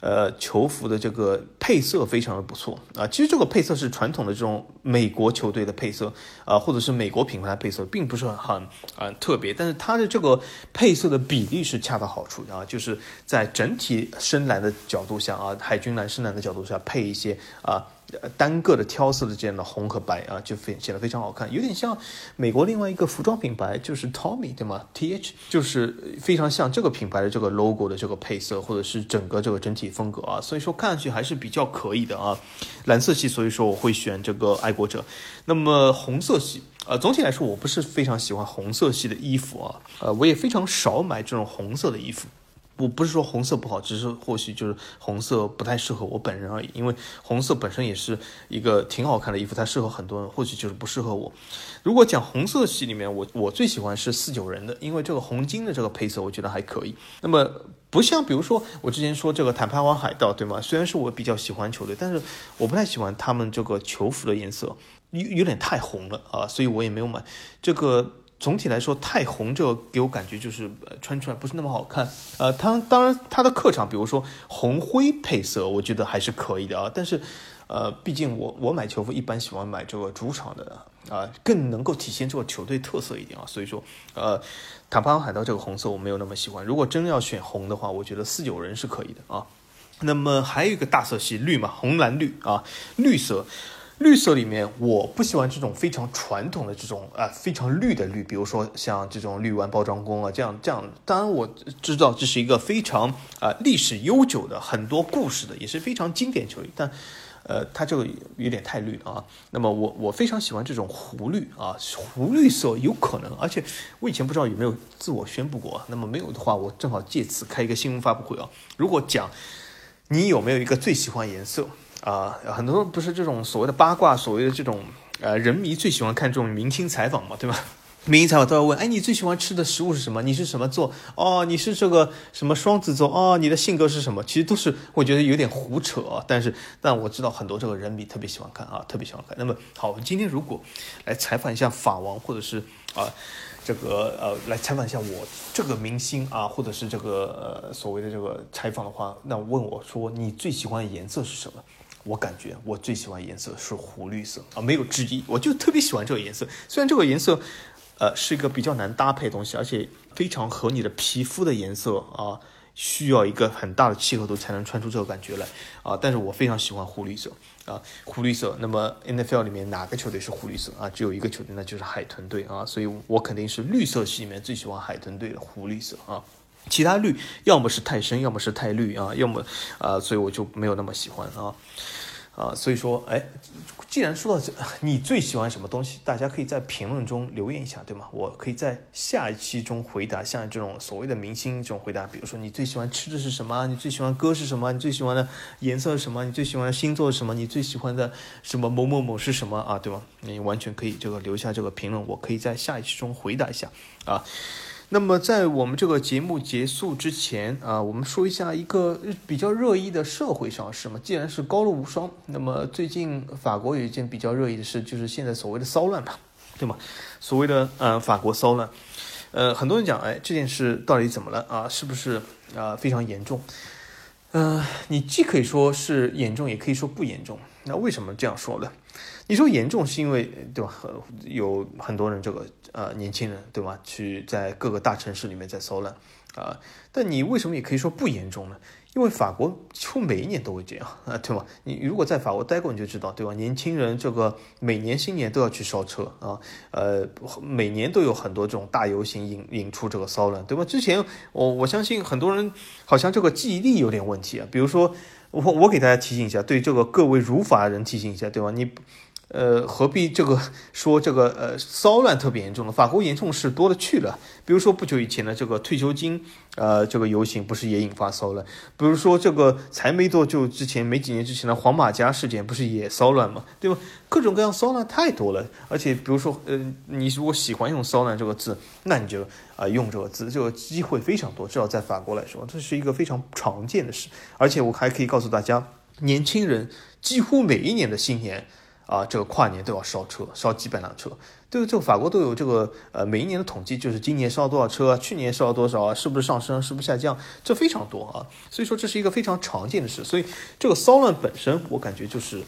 呃，球服的这个配色非常的不错啊。其实这个配色是传统的这种美国球队的配色啊，或者是美国品牌的配色，并不是很很啊特别。但是它的这个配色的比例是恰到好处啊，就是在整体深蓝的角度下啊，海军蓝深蓝的角度下配一些啊。单个的挑色的这样的红和白啊，就非显得非常好看，有点像美国另外一个服装品牌，就是 Tommy 对吗？T H 就是非常像这个品牌的这个 logo 的这个配色，或者是整个这个整体风格啊，所以说看上去还是比较可以的啊。蓝色系，所以说我会选这个爱国者。那么红色系，呃，总体来说我不是非常喜欢红色系的衣服啊，呃，我也非常少买这种红色的衣服。我不是说红色不好，只是或许就是红色不太适合我本人而已。因为红色本身也是一个挺好看的衣服，它适合很多人，或许就是不适合我。如果讲红色系里面，我我最喜欢是四九人的，因为这个红金的这个配色我觉得还可以。那么不像比如说我之前说这个坦帕湾海盗，对吗？虽然是我比较喜欢球队，但是我不太喜欢他们这个球服的颜色，有有点太红了啊，所以我也没有买这个。总体来说，太红这个给我感觉就是穿出来不是那么好看。呃，它当然它的客场，比如说红灰配色，我觉得还是可以的啊。但是，呃，毕竟我我买球服一般喜欢买这个主场的啊，更能够体现这个球队特色一点啊。所以说，呃，坦帕湾海盗这个红色我没有那么喜欢。如果真要选红的话，我觉得四九人是可以的啊。那么还有一个大色系绿嘛，红蓝绿啊，绿色。绿色里面，我不喜欢这种非常传统的这种啊非常绿的绿，比如说像这种绿湾包装工啊，这样这样。当然我知道这是一个非常啊历史悠久的、很多故事的，也是非常经典球衣，但呃它这个有点太绿了啊。那么我我非常喜欢这种湖绿啊，湖绿色有可能，而且我以前不知道有没有自我宣布过，那么没有的话，我正好借此开一个新闻发布会啊。如果讲你有没有一个最喜欢颜色？啊，很多不是这种所谓的八卦，所谓的这种呃人迷最喜欢看这种明星采访嘛，对吧？明星采访都要问，哎，你最喜欢吃的食物是什么？你是什么座？哦，你是这个什么双子座？哦，你的性格是什么？其实都是我觉得有点胡扯啊。但是，但我知道很多这个人迷特别喜欢看啊，特别喜欢看。那么好，今天如果来采访一下法王，或者是啊这个呃来采访一下我这个明星啊，或者是这个呃所谓的这个采访的话，那问我说你最喜欢的颜色是什么？我感觉我最喜欢颜色是湖绿色啊，没有之一。我就特别喜欢这个颜色，虽然这个颜色，呃，是一个比较难搭配的东西，而且非常和你的皮肤的颜色啊，需要一个很大的契合度才能穿出这个感觉来啊。但是我非常喜欢湖绿色啊，湖绿色。那么 NFL 里面哪个球队是湖绿色啊？只有一个球队，那就是海豚队啊。所以我肯定是绿色系里面最喜欢海豚队的湖绿色啊。其他绿要么是太深，要么是太绿啊，要么啊，所以我就没有那么喜欢啊。啊，所以说，哎，既然说到这，你最喜欢什么东西？大家可以在评论中留言一下，对吗？我可以在下一期中回答像这种所谓的明星这种回答，比如说你最喜欢吃的是什么？你最喜欢歌是什么？你最喜欢的颜色是什么？你最喜欢的星座是什么？你最喜欢的什么某某某是什么啊？对吧？你完全可以这个留下这个评论，我可以在下一期中回答一下啊。那么在我们这个节目结束之前啊，我们说一下一个比较热议的社会上事嘛。既然是高露无双，那么最近法国有一件比较热议的事，就是现在所谓的骚乱嘛，对吗？所谓的呃法国骚乱，呃很多人讲，哎这件事到底怎么了啊？是不是啊非常严重？嗯，你既可以说是严重，也可以说不严重。那为什么这样说呢？你说严重是因为对吧？很有很多人这个呃年轻人对吧？去在各个大城市里面在骚乱啊。但你为什么也可以说不严重呢？因为法国几乎每一年都会这样啊，对吧？你如果在法国待过，你就知道对吧？年轻人这个每年新年都要去烧车啊，呃，每年都有很多这种大游行引引出这个骚乱，对吧？之前我我相信很多人好像这个记忆力有点问题啊，比如说我我给大家提醒一下，对这个各位如法人提醒一下，对吧？你。呃，何必这个说这个呃骚乱特别严重了？法国严重事多了去了。比如说不久以前的这个退休金，呃，这个游行不是也引发骚乱？比如说这个才没多久之前，没几年之前的黄马甲事件，不是也骚乱吗？对吧？各种各样骚乱太多了。而且比如说，呃，你如果喜欢用骚乱这个字，那你就啊用这个字，这个机会非常多。至少在法国来说，这是一个非常常见的事。而且我还可以告诉大家，年轻人几乎每一年的新年。啊，这个跨年都要烧车，烧几百辆车。对，这个法国都有这个呃，每一年的统计，就是今年烧多少车，去年烧多少，是不是上升，是不是下降，这非常多啊。所以说这是一个非常常见的事。所以这个骚乱本身，我感觉就是，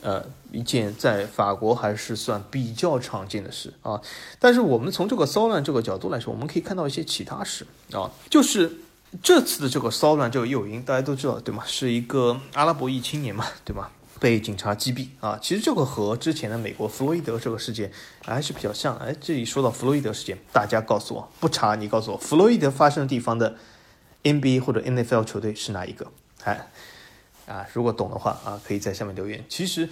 呃，一件在法国还是算比较常见的事啊。但是我们从这个骚乱这个角度来说，我们可以看到一些其他事啊，就是这次的这个骚乱这个诱因，大家都知道对吗？是一个阿拉伯裔青年嘛，对吗？被警察击毙啊！其实这个和之前的美国弗洛伊德这个事件还是比较像。哎，这里说到弗洛伊德事件，大家告诉我不查，你告诉我弗洛伊德发生的地方的 NBA 或者 NFL 球队是哪一个？哎，啊，如果懂的话啊，可以在下面留言。其实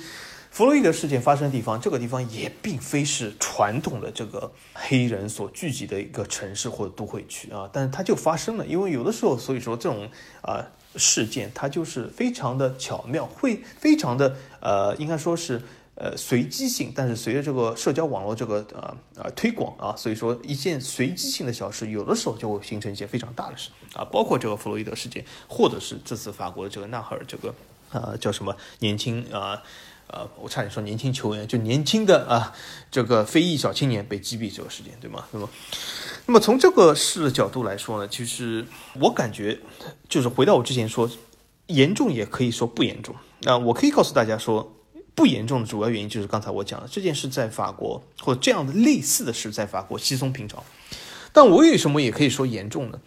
弗洛伊德事件发生的地方，这个地方也并非是传统的这个黑人所聚集的一个城市或者都会区啊，但是它就发生了。因为有的时候，所以说这种啊。事件它就是非常的巧妙，会非常的呃，应该说是呃随机性，但是随着这个社交网络这个呃呃推广啊，所以说一件随机性的小事，有的时候就会形成一件非常大的事啊，包括这个弗洛伊德事件，或者是这次法国的这个纳赫尔这个呃叫什么年轻啊呃，我差点说年轻球员，就年轻的啊这个非裔小青年被击毙这个事件，对吗？那么。那么从这个事的角度来说呢，其实我感觉就是回到我之前说，严重也可以说不严重。那我可以告诉大家说，不严重的主要原因就是刚才我讲的这件事在法国或者这样的类似的事在法国稀松平常。但我为什么也可以说严重呢？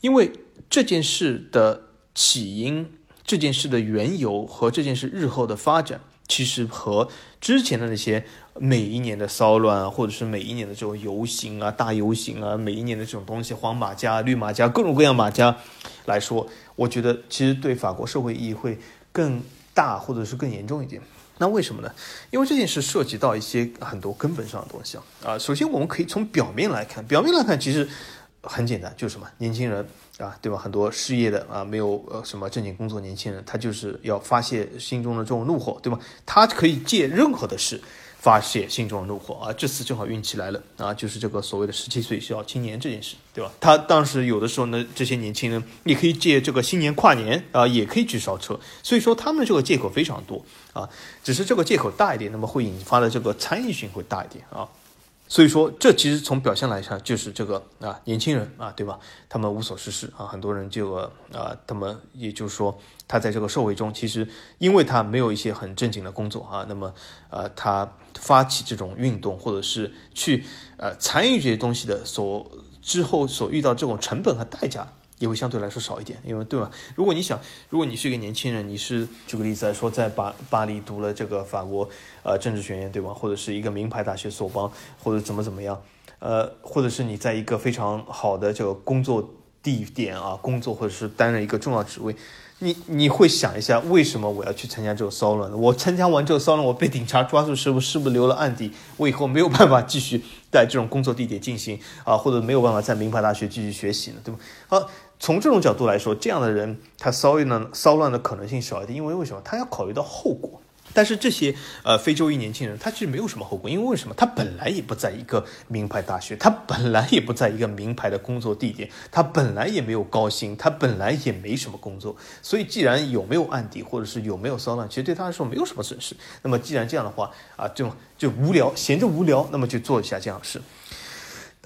因为这件事的起因、这件事的缘由和这件事日后的发展。其实和之前的那些每一年的骚乱，或者是每一年的这种游行啊、大游行啊，每一年的这种东西，黄马甲、绿马甲，各种各样马甲来说，我觉得其实对法国社会意义会更大，或者是更严重一点。那为什么呢？因为这件事涉及到一些很多根本上的东西。啊，首先我们可以从表面来看，表面来看其实很简单，就是什么年轻人。啊，对吧？很多失业的啊，没有呃什么正经工作年轻人，他就是要发泄心中的这种怒火，对吧？他可以借任何的事发泄心中的怒火啊。这次正好运气来了啊，就是这个所谓的十七岁小青年这件事，对吧？他当时有的时候呢，这些年轻人也可以借这个新年跨年啊，也可以去烧车，所以说他们这个借口非常多啊，只是这个借口大一点，那么会引发的这个参与性会大一点啊。所以说，这其实从表现来看，就是这个啊，年轻人啊，对吧？他们无所事事啊，很多人就啊，他们也就是说，他在这个社会中，其实因为他没有一些很正经的工作啊，那么呃，他发起这种运动，或者是去呃参与这些东西的所之后所遇到这种成本和代价。也会相对来说少一点，因为对吧？如果你想，如果你是一个年轻人，你是举个例子来说，在巴巴黎读了这个法国呃政治学院，对吧？或者是一个名牌大学索邦，或者怎么怎么样，呃，或者是你在一个非常好的这个工作地点啊工作，或者是担任一个重要职位，你你会想一下，为什么我要去参加这个骚乱呢？我参加完这个骚乱，我被警察抓住，是不是不是留了案底？我以后没有办法继续在这种工作地点进行啊，或者没有办法在名牌大学继续学习呢？对吧？好，从这种角度来说，这样的人他骚乱呢骚乱的可能性少一点，因为为什么？他要考虑到后果。但是这些呃非洲裔年轻人，他其实没有什么后果，因为为什么？他本来也不在一个名牌大学，他本来也不在一个名牌的工作地点，他本来也没有高薪，他本来也没什么工作，所以既然有没有案底，或者是有没有骚乱，其实对他来说没有什么损失。那么既然这样的话啊，就就无聊，闲着无聊，那么就做一下这样的事。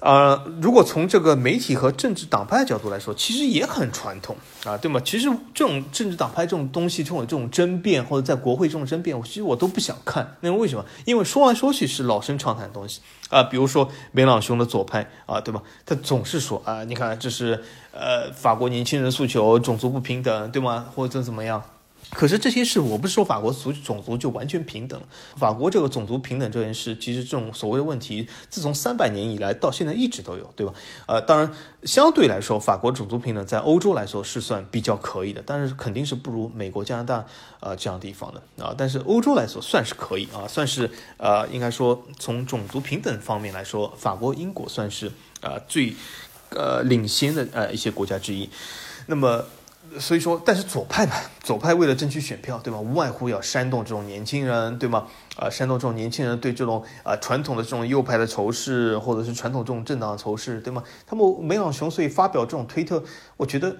呃，如果从这个媒体和政治党派的角度来说，其实也很传统啊，对吗？其实这种政治党派这种东西，这种这种争辩或者在国会这种争辩，我其实我都不想看。那为什么？因为说来说去是老生常谈的东西啊。比如说梅朗雄的左派啊，对吧？他总是说啊，你看这是呃法国年轻人诉求，种族不平等，对吗？或者怎么样？可是这些事，我不是说法国族种族就完全平等。法国这个种族平等这件事，其实这种所谓的问题，自从三百年以来到现在一直都有，对吧？呃，当然相对来说，法国种族平等在欧洲来说是算比较可以的，但是肯定是不如美国、加拿大呃这样地方的啊。但是欧洲来说算是可以啊，算是呃应该说从种族平等方面来说，法国、英国算是呃最呃领先的呃一些国家之一。那么。所以说，但是左派嘛？左派为了争取选票，对吗？无外乎要煽动这种年轻人，对吗？啊，煽动这种年轻人对这种啊传统的这种右派的仇视，或者是传统这种政党的仇视，对吗？他们梅朗雄所以发表这种推特，我觉得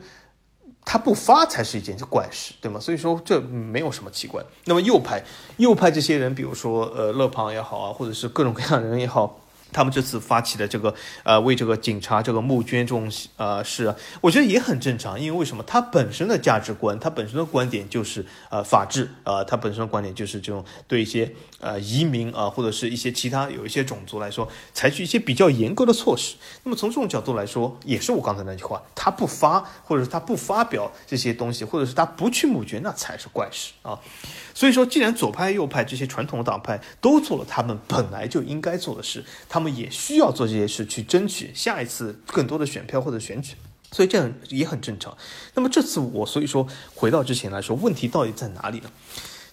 他不发才是一件怪事，对吗？所以说这没有什么奇怪。那么右派，右派这些人，比如说呃勒庞也好啊，或者是各种各样的人也好。他们这次发起的这个，呃，为这个警察这个募捐这种，呃，事，我觉得也很正常。因为为什么？他本身的价值观，他本身的观点就是，呃，法治，呃，他本身的观点就是这种对一些，呃，移民啊，或者是一些其他有一些种族来说，采取一些比较严格的措施。那么从这种角度来说，也是我刚才那句话，他不发，或者是他不发表这些东西，或者是他不去募捐，那才是怪事啊。所以说，既然左派、右派这些传统的党派都做了他们本来就应该做的事，他他们也需要做这些事去争取下一次更多的选票或者选举，所以这样也很正常。那么这次我所以说回到之前来说，问题到底在哪里呢？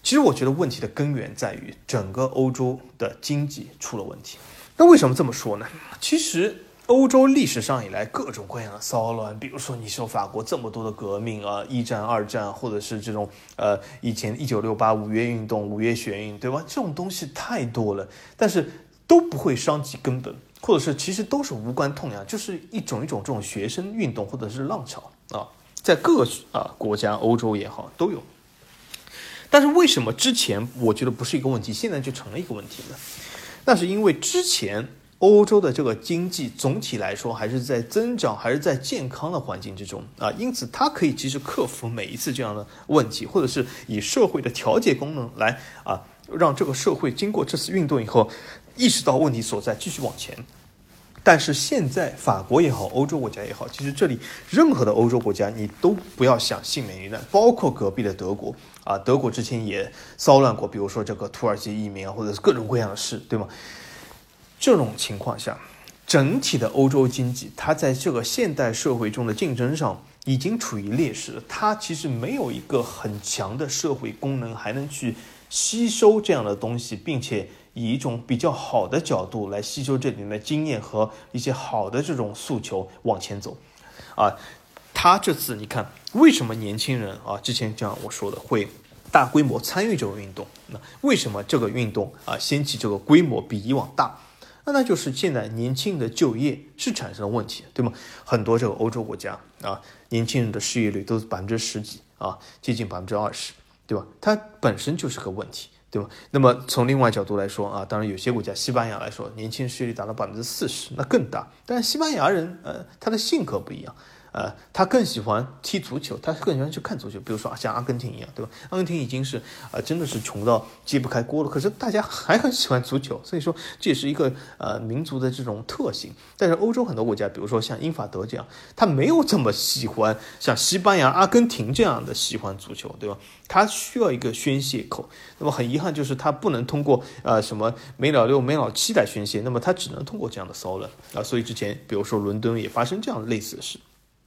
其实我觉得问题的根源在于整个欧洲的经济出了问题。那为什么这么说呢？其实。欧洲历史上以来各种各样的骚乱，比如说你说法国这么多的革命啊，一战、二战，或者是这种呃以前一九六八五月运动、五月学运，对吧？这种东西太多了，但是都不会伤及根本，或者是其实都是无关痛痒，就是一种一种这种学生运动或者是浪潮啊，在各啊国家，欧洲也好都有。但是为什么之前我觉得不是一个问题，现在就成了一个问题呢？那是因为之前。欧洲的这个经济总体来说还是在增长，还是在健康的环境之中啊，因此它可以及时克服每一次这样的问题，或者是以社会的调节功能来啊，让这个社会经过这次运动以后，意识到问题所在，继续往前。但是现在法国也好，欧洲国家也好，其实这里任何的欧洲国家你都不要想幸免于难，包括隔壁的德国啊，德国之前也骚乱过，比如说这个土耳其移民啊，或者是各种各样的事，对吗？这种情况下，整体的欧洲经济，它在这个现代社会中的竞争上已经处于劣势了。它其实没有一个很强的社会功能，还能去吸收这样的东西，并且以一种比较好的角度来吸收这里面的经验和一些好的这种诉求往前走。啊，他这次你看，为什么年轻人啊，之前像我说的会大规模参与这个运动？那为什么这个运动啊掀起这个规模比以往大？那那就是现在年轻人的就业是产生了问题，对吗？很多这个欧洲国家啊，年轻人的失业率都是百分之十几啊，接近百分之二十，对吧？它本身就是个问题，对吧？那么从另外角度来说啊，当然有些国家，西班牙来说，年轻失业率达到百分之四十，那更大。但是西班牙人呃，他的性格不一样。呃，他更喜欢踢足球，他更喜欢去看足球。比如说像阿根廷一样，对吧？阿根廷已经是呃，真的是穷到揭不开锅了。可是大家还很喜欢足球，所以说这也是一个呃民族的这种特性。但是欧洲很多国家，比如说像英法德这样，他没有这么喜欢像西班牙、阿根廷这样的喜欢足球，对吧？他需要一个宣泄口。那么很遗憾，就是他不能通过呃什么梅老六、梅老七来宣泄，那么他只能通过这样的骚乱啊。所以之前比如说伦敦也发生这样类似的事。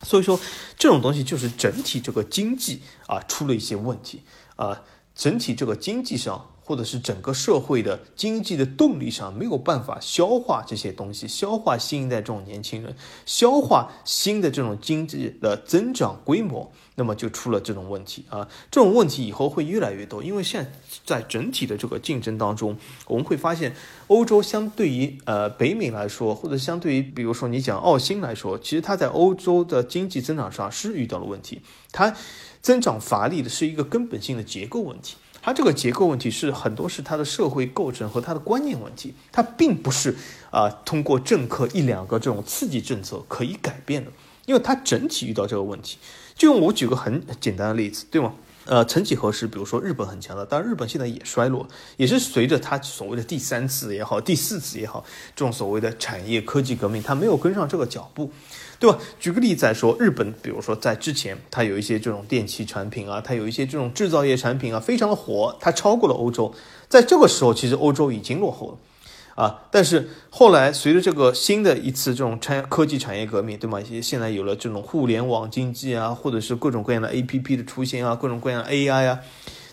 所以说这种东西就是整体这个经济啊出了一些问题啊，整体这个经济上。或者是整个社会的经济的动力上没有办法消化这些东西，消化新一代这种年轻人，消化新的这种经济的增长规模，那么就出了这种问题啊！这种问题以后会越来越多，因为现在在整体的这个竞争当中，我们会发现，欧洲相对于呃北美来说，或者相对于比如说你讲澳新来说，其实它在欧洲的经济增长上是遇到了问题，它增长乏力的是一个根本性的结构问题。它这个结构问题是很多是它的社会构成和它的观念问题，它并不是啊通过政客一两个这种刺激政策可以改变的，因为它整体遇到这个问题。就用我举个很简单的例子，对吗？呃，曾几何时，比如说日本很强的，当然日本现在也衰落，也是随着它所谓的第三次也好，第四次也好，这种所谓的产业科技革命，它没有跟上这个脚步。对吧？举个例子来说，日本，比如说在之前，它有一些这种电器产品啊，它有一些这种制造业产品啊，非常的火，它超过了欧洲。在这个时候，其实欧洲已经落后了，啊，但是后来随着这个新的一次这种产科技产业革命，对吗？现在有了这种互联网经济啊，或者是各种各样的 A P P 的出现啊，各种各样 A I 啊，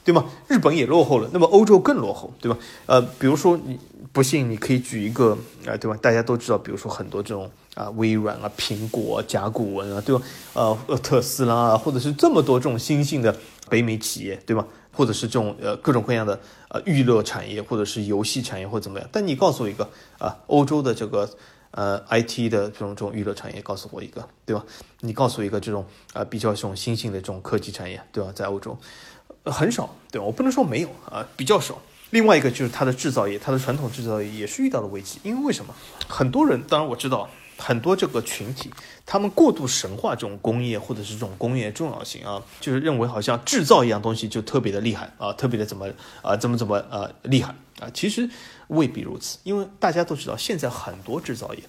对吗？日本也落后了，那么欧洲更落后，对吧？呃，比如说你不信，你可以举一个啊，对吧？大家都知道，比如说很多这种。啊，微软啊，苹果、甲骨文啊，对吧？呃，特斯拉啊，或者是这么多这种新兴的北美企业，对吧？或者是这种呃各种各样的呃娱乐产业，或者是游戏产业，或者怎么样？但你告诉我一个啊，欧洲的这个呃 IT 的这种这种娱乐产业，告诉我一个，对吧？你告诉我一个这种啊比较这种新兴的这种科技产业，对吧？在欧洲很少，对吧？我不能说没有啊，比较少。另外一个就是它的制造业，它的传统制造业也是遇到了危机，因为为什么？很多人，当然我知道。很多这个群体，他们过度神化这种工业或者是这种工业重要性啊，就是认为好像制造一样东西就特别的厉害啊，特别的怎么啊，怎么怎么啊厉害啊，其实未必如此，因为大家都知道，现在很多制造业，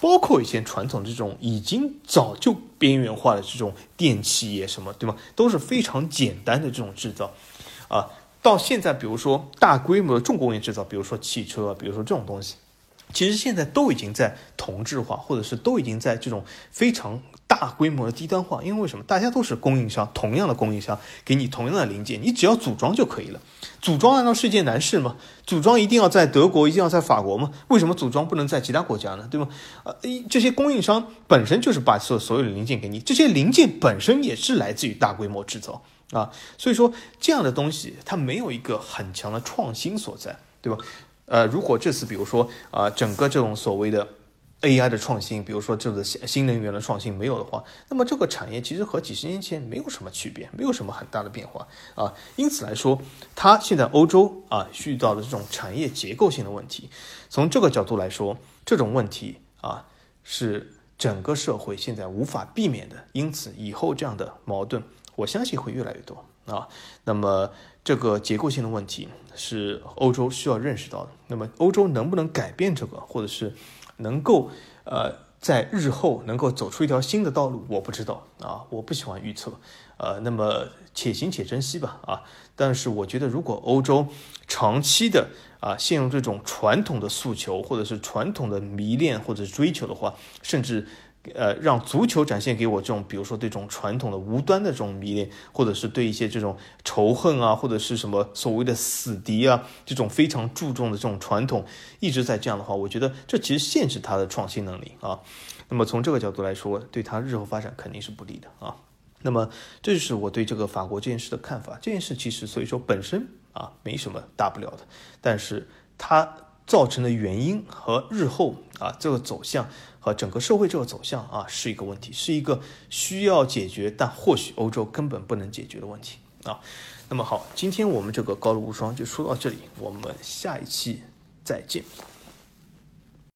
包括以前传统这种已经早就边缘化的这种电器业什么，对吗？都是非常简单的这种制造啊，到现在，比如说大规模的重工业制造，比如说汽车，比如说这种东西。其实现在都已经在同质化，或者是都已经在这种非常大规模的低端化。因为为什么？大家都是供应商，同样的供应商给你同样的零件，你只要组装就可以了。组装难道是一件难事吗？组装一定要在德国，一定要在法国吗？为什么组装不能在其他国家呢？对吗？呃，这些供应商本身就是把所所有的零件给你，这些零件本身也是来自于大规模制造啊。所以说，这样的东西它没有一个很强的创新所在，对吧？呃，如果这次比如说啊，整个这种所谓的 AI 的创新，比如说这个新新能源的创新没有的话，那么这个产业其实和几十年前没有什么区别，没有什么很大的变化啊。因此来说，它现在欧洲啊遇到的这种产业结构性的问题，从这个角度来说，这种问题啊是整个社会现在无法避免的。因此，以后这样的矛盾，我相信会越来越多啊。那么。这个结构性的问题是欧洲需要认识到的。那么，欧洲能不能改变这个，或者是能够呃在日后能够走出一条新的道路，我不知道啊，我不喜欢预测。呃，那么且行且珍惜吧啊。但是，我觉得如果欧洲长期的啊陷入这种传统的诉求，或者是传统的迷恋或者追求的话，甚至。呃，让足球展现给我这种，比如说对这种传统的无端的这种迷恋，或者是对一些这种仇恨啊，或者是什么所谓的死敌啊，这种非常注重的这种传统，一直在这样的话，我觉得这其实限制他的创新能力啊。那么从这个角度来说，对他日后发展肯定是不利的啊。那么这就是我对这个法国这件事的看法。这件事其实所以说本身啊没什么大不了的，但是它造成的原因和日后啊这个走向。和整个社会这个走向啊，是一个问题，是一个需要解决，但或许欧洲根本不能解决的问题啊。那么好，今天我们这个高露无双就说到这里，我们下一期再见。